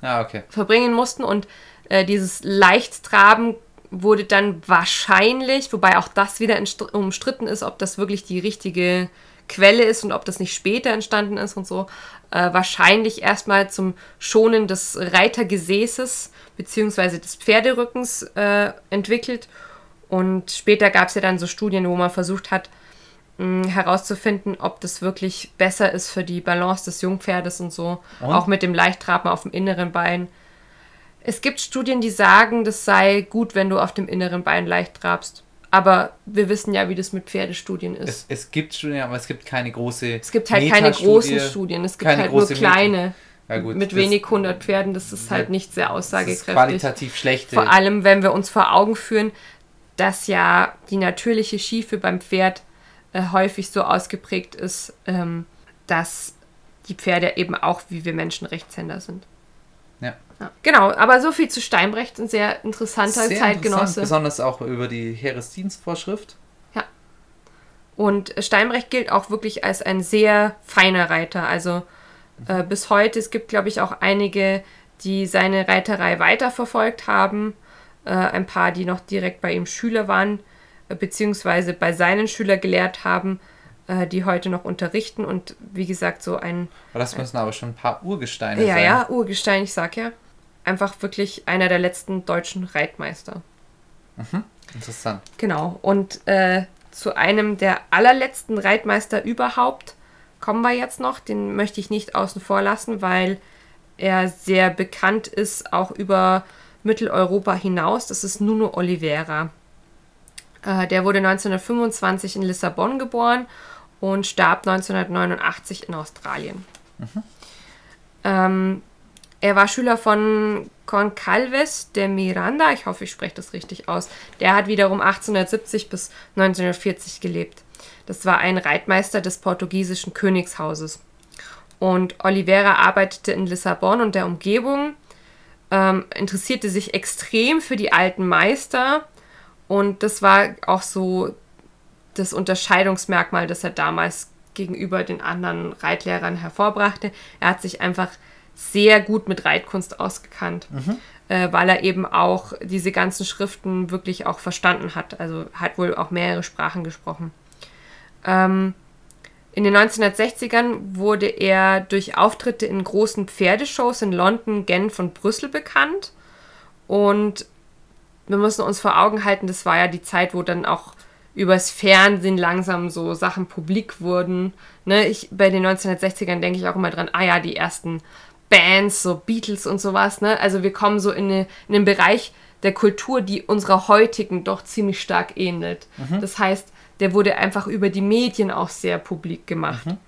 ah, okay. verbringen mussten. Und äh, dieses Leichttraben wurde dann wahrscheinlich, wobei auch das wieder umstritten ist, ob das wirklich die richtige Quelle ist und ob das nicht später entstanden ist und so, äh, wahrscheinlich erstmal zum Schonen des Reitergesäßes bzw. des Pferderückens äh, entwickelt. Und später gab es ja dann so Studien, wo man versucht hat, mh, herauszufinden, ob das wirklich besser ist für die Balance des Jungpferdes und so. Und? Auch mit dem Leichttraben auf dem inneren Bein. Es gibt Studien, die sagen, das sei gut, wenn du auf dem inneren Bein leicht trabst. Aber wir wissen ja, wie das mit Pferdestudien ist. Es, es gibt Studien, aber es gibt keine große. Es gibt halt keine großen Studien. Es gibt halt nur kleine. Ja, gut, mit wenig 100 Pferden. Das ist halt nicht sehr aussagekräftig. qualitativ schlecht. Vor allem, wenn wir uns vor Augen führen, dass ja die natürliche Schiefe beim Pferd äh, häufig so ausgeprägt ist, ähm, dass die Pferde eben auch wie wir Menschen Rechtshänder sind. Ja. ja. Genau, aber so viel zu Steinbrecht, ein sehr interessanter sehr Zeitgenosse. Interessant, besonders auch über die Heeresdienstvorschrift. Ja. Und Steinbrecht gilt auch wirklich als ein sehr feiner Reiter. Also äh, bis heute, es gibt, glaube ich, auch einige, die seine Reiterei weiterverfolgt haben. Äh, ein paar, die noch direkt bei ihm Schüler waren, äh, beziehungsweise bei seinen Schülern gelehrt haben äh, die heute noch unterrichten und wie gesagt so ein. das müssen aber schon ein paar Urgesteine ja, sein. Ja, ja, Urgestein, ich sag ja. Einfach wirklich einer der letzten deutschen Reitmeister. Mhm, interessant. Genau. Und äh, zu einem der allerletzten Reitmeister überhaupt kommen wir jetzt noch. Den möchte ich nicht außen vor lassen, weil er sehr bekannt ist, auch über Mitteleuropa hinaus. Das ist Nuno Oliveira. Äh, der wurde 1925 in Lissabon geboren und starb 1989 in Australien. Mhm. Ähm, er war Schüler von Concalves de Miranda, ich hoffe, ich spreche das richtig aus. Der hat wiederum 1870 bis 1940 gelebt. Das war ein Reitmeister des portugiesischen Königshauses. Und Oliveira arbeitete in Lissabon und der Umgebung, ähm, interessierte sich extrem für die alten Meister. Und das war auch so das Unterscheidungsmerkmal, das er damals gegenüber den anderen Reitlehrern hervorbrachte. Er hat sich einfach sehr gut mit Reitkunst ausgekannt, mhm. äh, weil er eben auch diese ganzen Schriften wirklich auch verstanden hat. Also hat wohl auch mehrere Sprachen gesprochen. Ähm, in den 1960ern wurde er durch Auftritte in großen Pferdeshows in London, Genf und Brüssel bekannt. Und wir müssen uns vor Augen halten, das war ja die Zeit, wo dann auch übers Fernsehen langsam so Sachen publik wurden. Ne, ich, bei den 1960ern denke ich auch immer dran, ah ja, die ersten Bands, so Beatles und sowas. Ne? Also wir kommen so in, eine, in einen Bereich der Kultur, die unserer heutigen doch ziemlich stark ähnelt. Mhm. Das heißt, der wurde einfach über die Medien auch sehr publik gemacht. Mhm.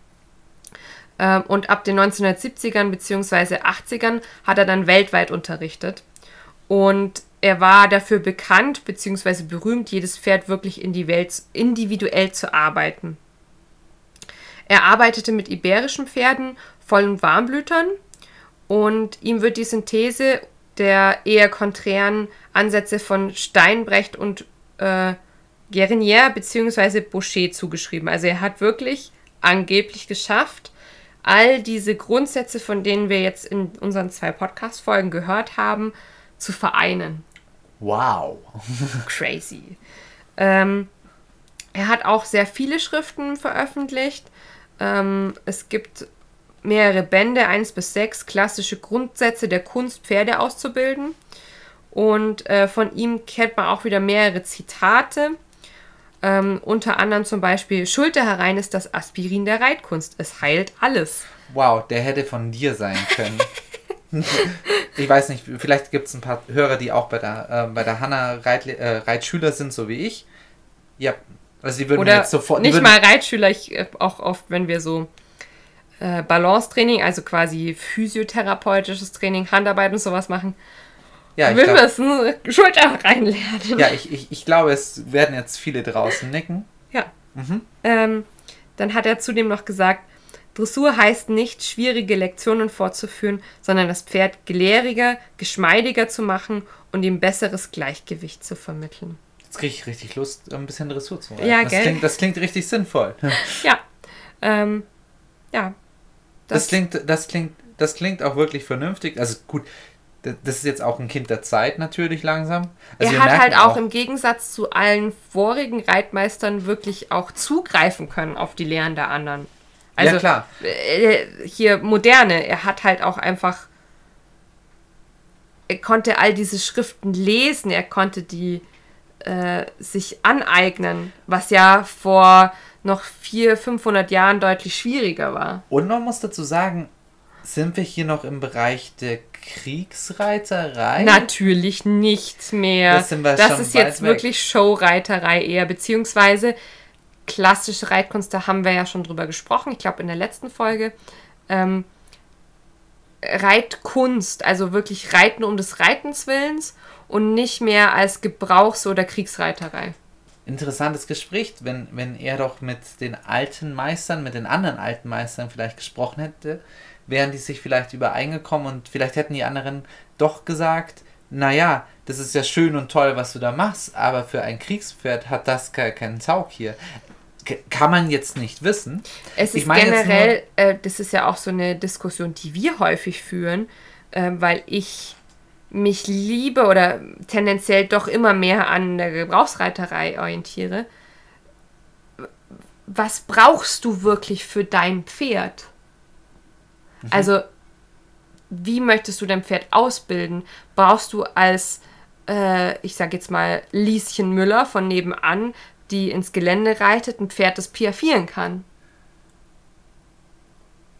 Und ab den 1970ern bzw. 80ern hat er dann weltweit unterrichtet. Und er war dafür bekannt bzw. berühmt, jedes Pferd wirklich in die Welt individuell zu arbeiten. Er arbeitete mit iberischen Pferden, Voll- und Warmblütern und ihm wird die Synthese der eher konträren Ansätze von Steinbrecht und äh, Guerinier bzw. Boucher zugeschrieben. Also er hat wirklich angeblich geschafft, all diese Grundsätze, von denen wir jetzt in unseren zwei Podcast-Folgen gehört haben, zu vereinen. Wow. [LAUGHS] Crazy. Ähm, er hat auch sehr viele Schriften veröffentlicht. Ähm, es gibt mehrere Bände, 1 bis 6, klassische Grundsätze der Kunst, Pferde auszubilden. Und äh, von ihm kennt man auch wieder mehrere Zitate. Ähm, unter anderem zum Beispiel: Schulter herein ist das Aspirin der Reitkunst. Es heilt alles. Wow, der hätte von dir sein können. [LAUGHS] ich weiß nicht, vielleicht gibt es ein paar Hörer, die auch bei der, äh, bei der Hanna Reit, äh, Reitschüler sind, so wie ich. Ja, also die würden Oder jetzt sofort. Nicht mal Reitschüler, ich, äh, auch oft, wenn wir so äh, Balancetraining, also quasi physiotherapeutisches Training, Handarbeit und sowas machen. Ja, wir müssen Schulter reinlernen. Ja, ich, ich, ich glaube, es werden jetzt viele draußen nicken. Ja. Mhm. Ähm, dann hat er zudem noch gesagt, Dressur heißt nicht, schwierige Lektionen fortzuführen, sondern das Pferd gelehriger, geschmeidiger zu machen und ihm besseres Gleichgewicht zu vermitteln. Jetzt kriege ich richtig Lust, ein bisschen Dressur zu machen. Ja, das gell? Klingt, das klingt richtig sinnvoll. [LAUGHS] Ja. Ähm, ja. Das, klingt, das, klingt, das klingt auch wirklich vernünftig. Also gut, das ist jetzt auch ein Kind der Zeit natürlich langsam. Also er hat halt auch, im Gegensatz zu allen vorigen Reitmeistern wirklich auch zugreifen können auf die Lehren der anderen. Also Ja, klar. äh, hier moderne, er hat halt auch einfach er konnte all diese Schriften lesen, er konnte die äh, sich aneignen, was ja vor noch 400, 500 Jahren deutlich schwieriger war. Und man muss dazu sagen, sind wir hier noch im Bereich der Kriegsreiterei? Natürlich nicht mehr. Das sind wir das schon ist jetzt weg. wirklich Showreiterei eher, beziehungsweise klassische Reitkunst, da haben wir ja schon drüber gesprochen, ich glaube in der letzten Folge. Ähm, Reitkunst, also wirklich Reiten um des Reitens Willens und nicht mehr als Gebrauchs- oder Kriegsreiterei. Interessantes Gespräch, wenn, wenn er doch mit den alten Meistern, mit den anderen alten Meistern vielleicht gesprochen hätte, wären die sich vielleicht übereingekommen und vielleicht hätten die anderen doch gesagt, naja, das ist ja schön und toll, was du da machst, aber für ein Kriegspferd hat das ke- keinen Zaug hier. K- Kann man jetzt nicht wissen. Es Ich ist generell, äh, das ist ja auch so eine Diskussion, die wir häufig führen, äh, weil ich mich liebe oder tendenziell doch immer mehr an der Gebrauchsreiterei orientiere. Was brauchst du wirklich für dein Pferd? Also, wie möchtest du dein Pferd ausbilden? Brauchst du als, äh, ich sag jetzt mal, Lieschen Müller von nebenan, die ins Gelände reitet, ein Pferd, das piaffieren kann?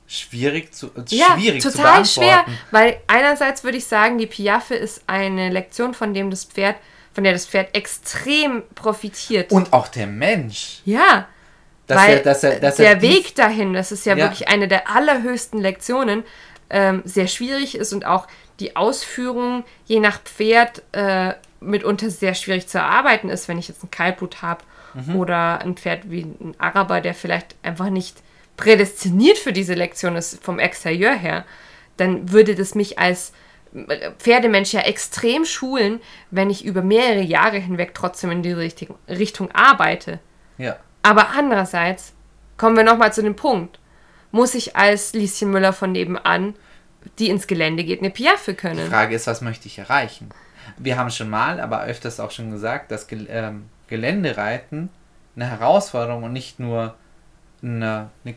Schwierig zu, äh, Ja, schwierig zu total schwer, beantworten. weil einerseits würde ich sagen, die Piaffe ist eine Lektion, von dem das Pferd, von der das Pferd extrem profitiert. Und auch der Mensch. ja, Dass weil er, dass er, dass der er Weg dahin, das ist ja, Ja. wirklich eine der allerhöchsten Lektionen, ähm, sehr schwierig ist und auch die Ausführung je nach Pferd äh, mitunter sehr schwierig zu erarbeiten ist, wenn ich jetzt ein Kaltblut habe Mhm. oder ein Pferd wie ein Araber, der vielleicht einfach nicht prädestiniert für diese Lektion ist vom Exterieur her, dann würde das mich als Pferdemensch ja extrem schulen, wenn ich über mehrere Jahre hinweg trotzdem in die richtige Richtung arbeite. Ja. Aber andererseits kommen wir nochmal zu dem Punkt. Muss ich als Lieschen Müller von nebenan, die ins Gelände geht, eine Piaffe Die können? Frage ist, was möchte ich erreichen? Wir haben schon mal, aber öfters auch schon gesagt, dass Gel ähm, Geländereiten eine Herausforderung und nicht nur eine, eine,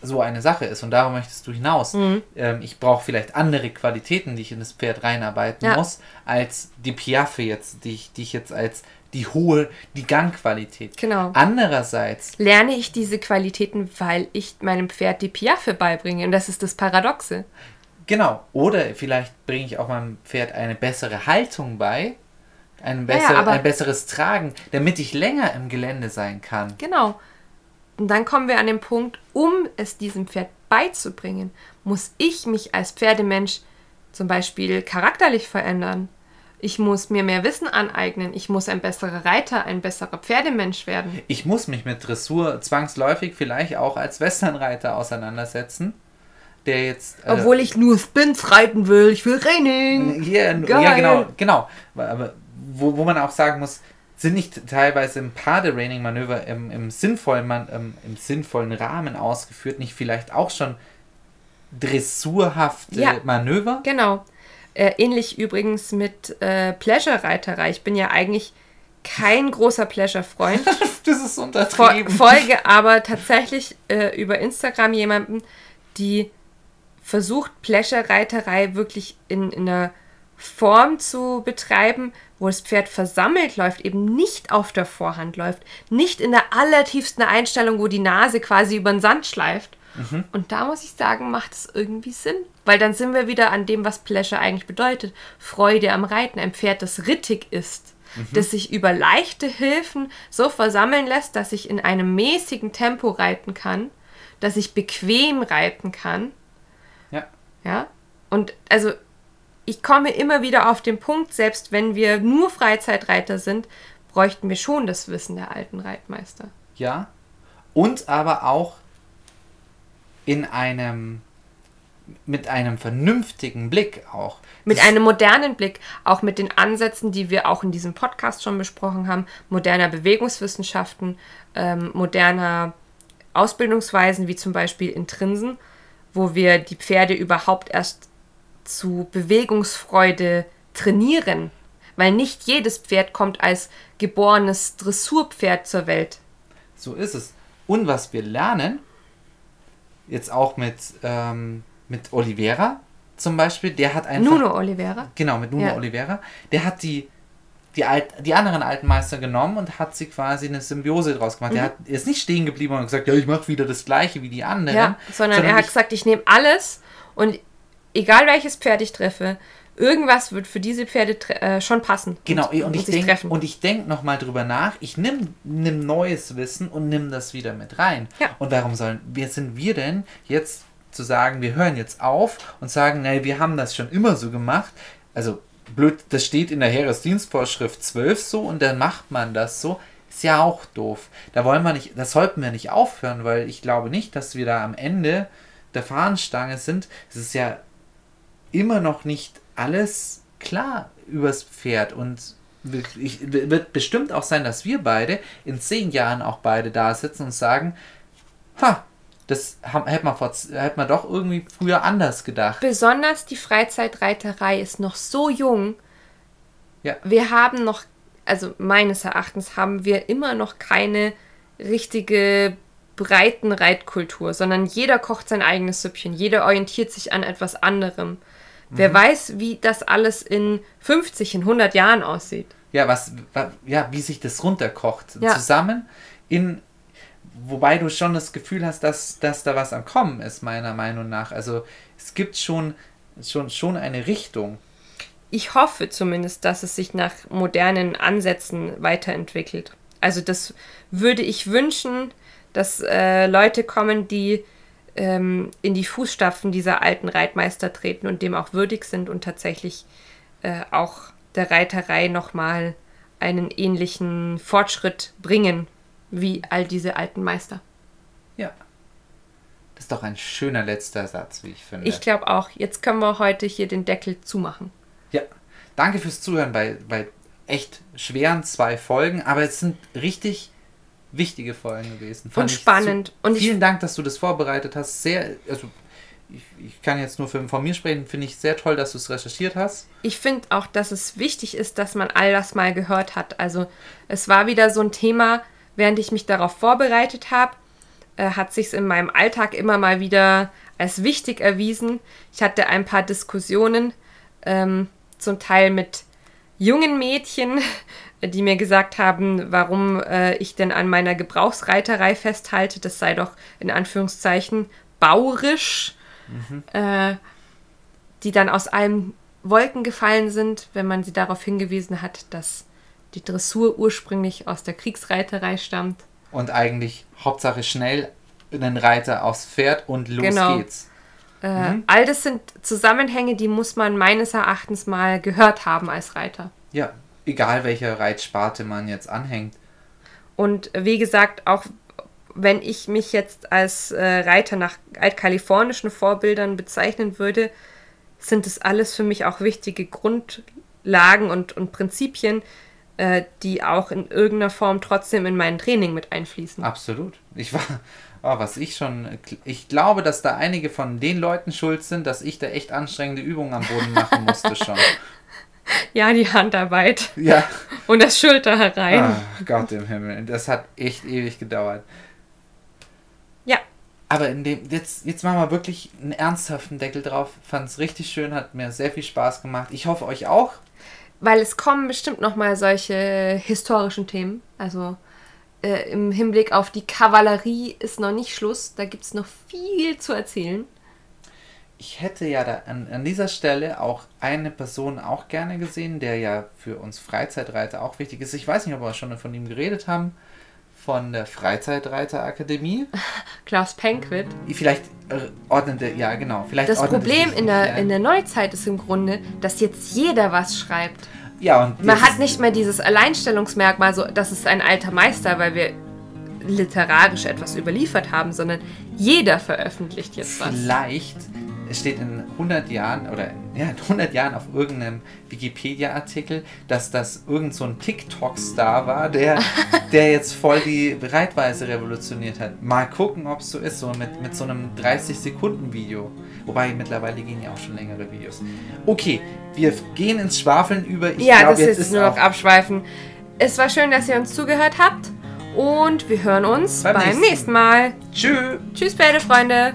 so eine Sache ist. Und darauf möchtest du hinaus. Mhm. Ähm, ich brauche vielleicht andere Qualitäten, die ich in das Pferd reinarbeiten Ja. muss, als die Piaffe jetzt, die ich, die ich jetzt als die hohe, die Gangqualität. Genau. Andererseits, Lerne ich diese Qualitäten, weil ich meinem Pferd die Piaffe beibringe. Und das ist das Paradoxe. genau, oder vielleicht bringe ich auch meinem Pferd eine bessere Haltung bei, ein, besser, aber- ein besseres Tragen, damit ich länger im Gelände sein kann. Genau. Und dann kommen wir an den Punkt, um es diesem Pferd beizubringen, muss ich mich als Pferdemensch zum Beispiel charakterlich verändern. Ich muss mir mehr Wissen aneignen. Ich muss ein besserer Reiter, ein besserer Pferdemensch werden. Ich muss mich mit Dressur zwangsläufig vielleicht auch als Westernreiter auseinandersetzen, der jetzt... äh, Obwohl ich nur Spins reiten will. Ich will Training. Ja, Geil. genau, genau. Aber wo, wo man auch sagen muss, sind nicht teilweise ein paar der Raining-Manöver im, im, sinnvollen, Man- ähm, im sinnvollen Rahmen ausgeführt, nicht vielleicht auch schon dressurhafte Ja. Manöver? Genau. Äh, ähnlich übrigens mit äh, Pleasure-Reiterei. Ich bin ja eigentlich kein großer Pleasure-Freund. [LAUGHS] Das ist Fol untertrieben. folge aber tatsächlich äh, über Instagram jemanden, die versucht, Pleasure-Reiterei wirklich in, in einer Form zu betreiben, wo das Pferd versammelt läuft, eben nicht auf der Vorhand läuft, nicht in der allertiefsten Einstellung, wo die Nase quasi über den Sand schleift. Und da muss ich sagen, macht es irgendwie Sinn. Weil dann sind wir wieder an dem, was Pleasure eigentlich bedeutet. Freude am Reiten. Ein Pferd, das rittig ist. Das sich über leichte Hilfen so versammeln lässt, dass ich in einem mäßigen Tempo reiten kann. Dass ich bequem reiten kann. Ja. Ja. Und also, ich komme immer wieder auf den Punkt, selbst wenn wir nur Freizeitreiter sind, bräuchten wir schon das Wissen der alten Reitmeister. ja. Und aber auch in einem mit einem vernünftigen Blick auch. Mit einem modernen Blick, auch mit den Ansätzen, die wir auch in diesem Podcast schon besprochen haben, moderner Bewegungswissenschaften, ähm, moderner Ausbildungsweisen, wie zum Beispiel Intrinsen, wo wir die Pferde überhaupt erst zu Bewegungsfreude trainieren. Weil nicht jedes Pferd kommt als geborenes Dressurpferd zur Welt. So ist es. Und was wir lernen, jetzt auch mit ähm, mit Oliveira zum Beispiel, der hat einfach. Nuno Oliveira. Genau, mit Nuno ja. Oliveira. Der hat die, die, Alt, die anderen alten Meister genommen und hat sie quasi eine Symbiose draus gemacht. Mhm. Der hat, ist nicht stehen geblieben und gesagt, ja, ich mache wieder das Gleiche wie die anderen. Ja, sondern, sondern er hat gesagt, ich nehme alles und egal welches Pferd ich treffe, irgendwas wird für diese Pferde äh, schon passen. Genau, und, und ich denke und ich denke nochmal drüber nach, ich nehme nimm neues Wissen und nimm das wieder mit rein. Ja. Und warum sollen, wer sind wir denn jetzt zu sagen, wir hören jetzt auf und sagen, nee, wir haben das schon immer so gemacht. Also blöd, das steht in der Heeresdienstvorschrift 12 so und dann macht man das so. Ist ja auch doof. Da wollen wir nicht, das sollten wir nicht aufhören, weil ich glaube nicht, dass wir da am Ende der Fahnenstange sind. Es ist ja immer noch nicht alles klar übers Pferd und ich, wird bestimmt auch sein, dass wir beide in zehn Jahren auch beide da sitzen und sagen, ha, das hätte man, vor, hätte man doch irgendwie früher anders gedacht. Besonders die Freizeitreiterei ist noch so jung. Ja. Wir haben noch, also meines Erachtens haben wir immer noch keine richtige Breitenreitkultur, sondern jeder kocht sein eigenes Süppchen, jeder orientiert sich an etwas anderem. Mhm. Wer weiß, wie das alles in 50, in 100 Jahren aussieht. Ja, was, ja, wie sich das runterkocht. Ja. Zusammen in wobei du schon das Gefühl hast, dass, dass da was am Kommen ist, meiner Meinung nach. Also es gibt schon, schon, schon eine Richtung. Ich hoffe zumindest, dass es sich nach modernen Ansätzen weiterentwickelt. Also das würde ich wünschen, dass äh, Leute kommen, die ähm, in die Fußstapfen dieser alten Reitmeister treten und dem auch würdig sind und tatsächlich äh, auch der Reiterei nochmal einen ähnlichen Fortschritt bringen, wie all diese alten Meister. Ja. Das ist doch ein schöner letzter Satz, wie ich finde. Ich glaube auch. Jetzt können wir heute hier den Deckel zumachen. Ja. Danke fürs Zuhören bei, bei echt schweren zwei Folgen, aber es sind richtig wichtige Folgen gewesen. Fand und spannend. und vielen Dank, dass du das vorbereitet hast. Sehr, also ich, ich kann jetzt nur für, von mir sprechen, finde ich sehr toll, dass du es recherchiert hast. Ich finde auch, dass es wichtig ist, dass man all das mal gehört hat. Also es war wieder so ein Thema, während ich mich darauf vorbereitet habe, äh, hat sich in meinem Alltag immer mal wieder als wichtig erwiesen. Ich hatte ein paar Diskussionen, ähm, zum Teil mit jungen Mädchen, die mir gesagt haben, warum äh, ich denn an meiner Gebrauchsreiterei festhalte. Das sei doch in Anführungszeichen baurisch, mhm. äh, die dann aus allen Wolken gefallen sind, wenn man sie darauf hingewiesen hat, dass die Dressur ursprünglich aus der Kriegsreiterei stammt. Und eigentlich Hauptsache schnell einen Reiter aufs Pferd und los genau. geht's. Äh, mhm. All das sind Zusammenhänge, die muss man meines Erachtens mal gehört haben als Reiter. Ja, egal welcher Reitsparte man jetzt anhängt. Und wie gesagt, auch wenn ich mich jetzt als äh, Reiter nach altkalifornischen Vorbildern bezeichnen würde, sind es alles für mich auch wichtige Grundlagen und, und Prinzipien, äh, die auch in irgendeiner Form trotzdem in mein Training mit einfließen. Absolut. Ich war, oh, was ich schon, ich glaube, dass da einige von den Leuten schuld sind, dass ich da echt anstrengende Übungen am Boden machen musste schon. [LAUGHS] Ja, die Handarbeit. Ja. [LAUGHS] Und das Schulter herein. Ah, Gott im Himmel. Das hat echt ewig gedauert. Ja. Aber in dem, jetzt, jetzt machen wir wirklich einen ernsthaften Deckel drauf. Fand es richtig schön, hat mir sehr viel Spaß gemacht. Ich hoffe euch auch weil es kommen bestimmt noch mal solche historischen Themen. Also äh, im Hinblick auf die Kavallerie ist noch nicht Schluss. Da gibt es noch viel zu erzählen. Ich hätte ja da an, an dieser Stelle auch eine Person auch gerne gesehen, der ja für uns Freizeitreiter auch wichtig ist. Ich weiß nicht, ob wir schon von ihm geredet haben von der Freizeitreiterakademie. [LAUGHS] Klaus Penkwit. Vielleicht äh, ordnet er, ja genau. Vielleicht das Problem in der, in der Neuzeit ist im Grunde, dass jetzt jeder was schreibt. Ja, und man hat nicht mehr dieses Alleinstellungsmerkmal, so das ist ein alter Meister, weil wir literarisch etwas überliefert haben, sondern jeder veröffentlicht jetzt was. Vielleicht steht in 100 Jahren oder ja, in 100 Jahren auf irgendeinem Wikipedia-Artikel, dass das irgend so ein TikTok-Star war, der, [LAUGHS] der jetzt voll die Reitweise revolutioniert hat. Mal gucken, ob es so ist, so mit, mit so einem 30-Sekunden-Video. Wobei mittlerweile gehen ja auch schon längere Videos. Okay, wir gehen ins Schwafeln über. Ich ja, glaub, das jetzt ist nur noch abschweifen. Es war schön, dass ihr uns zugehört habt und wir hören uns beim, beim nächsten, nächsten Mal. Tschüss. Tschüss, Pferdefreunde.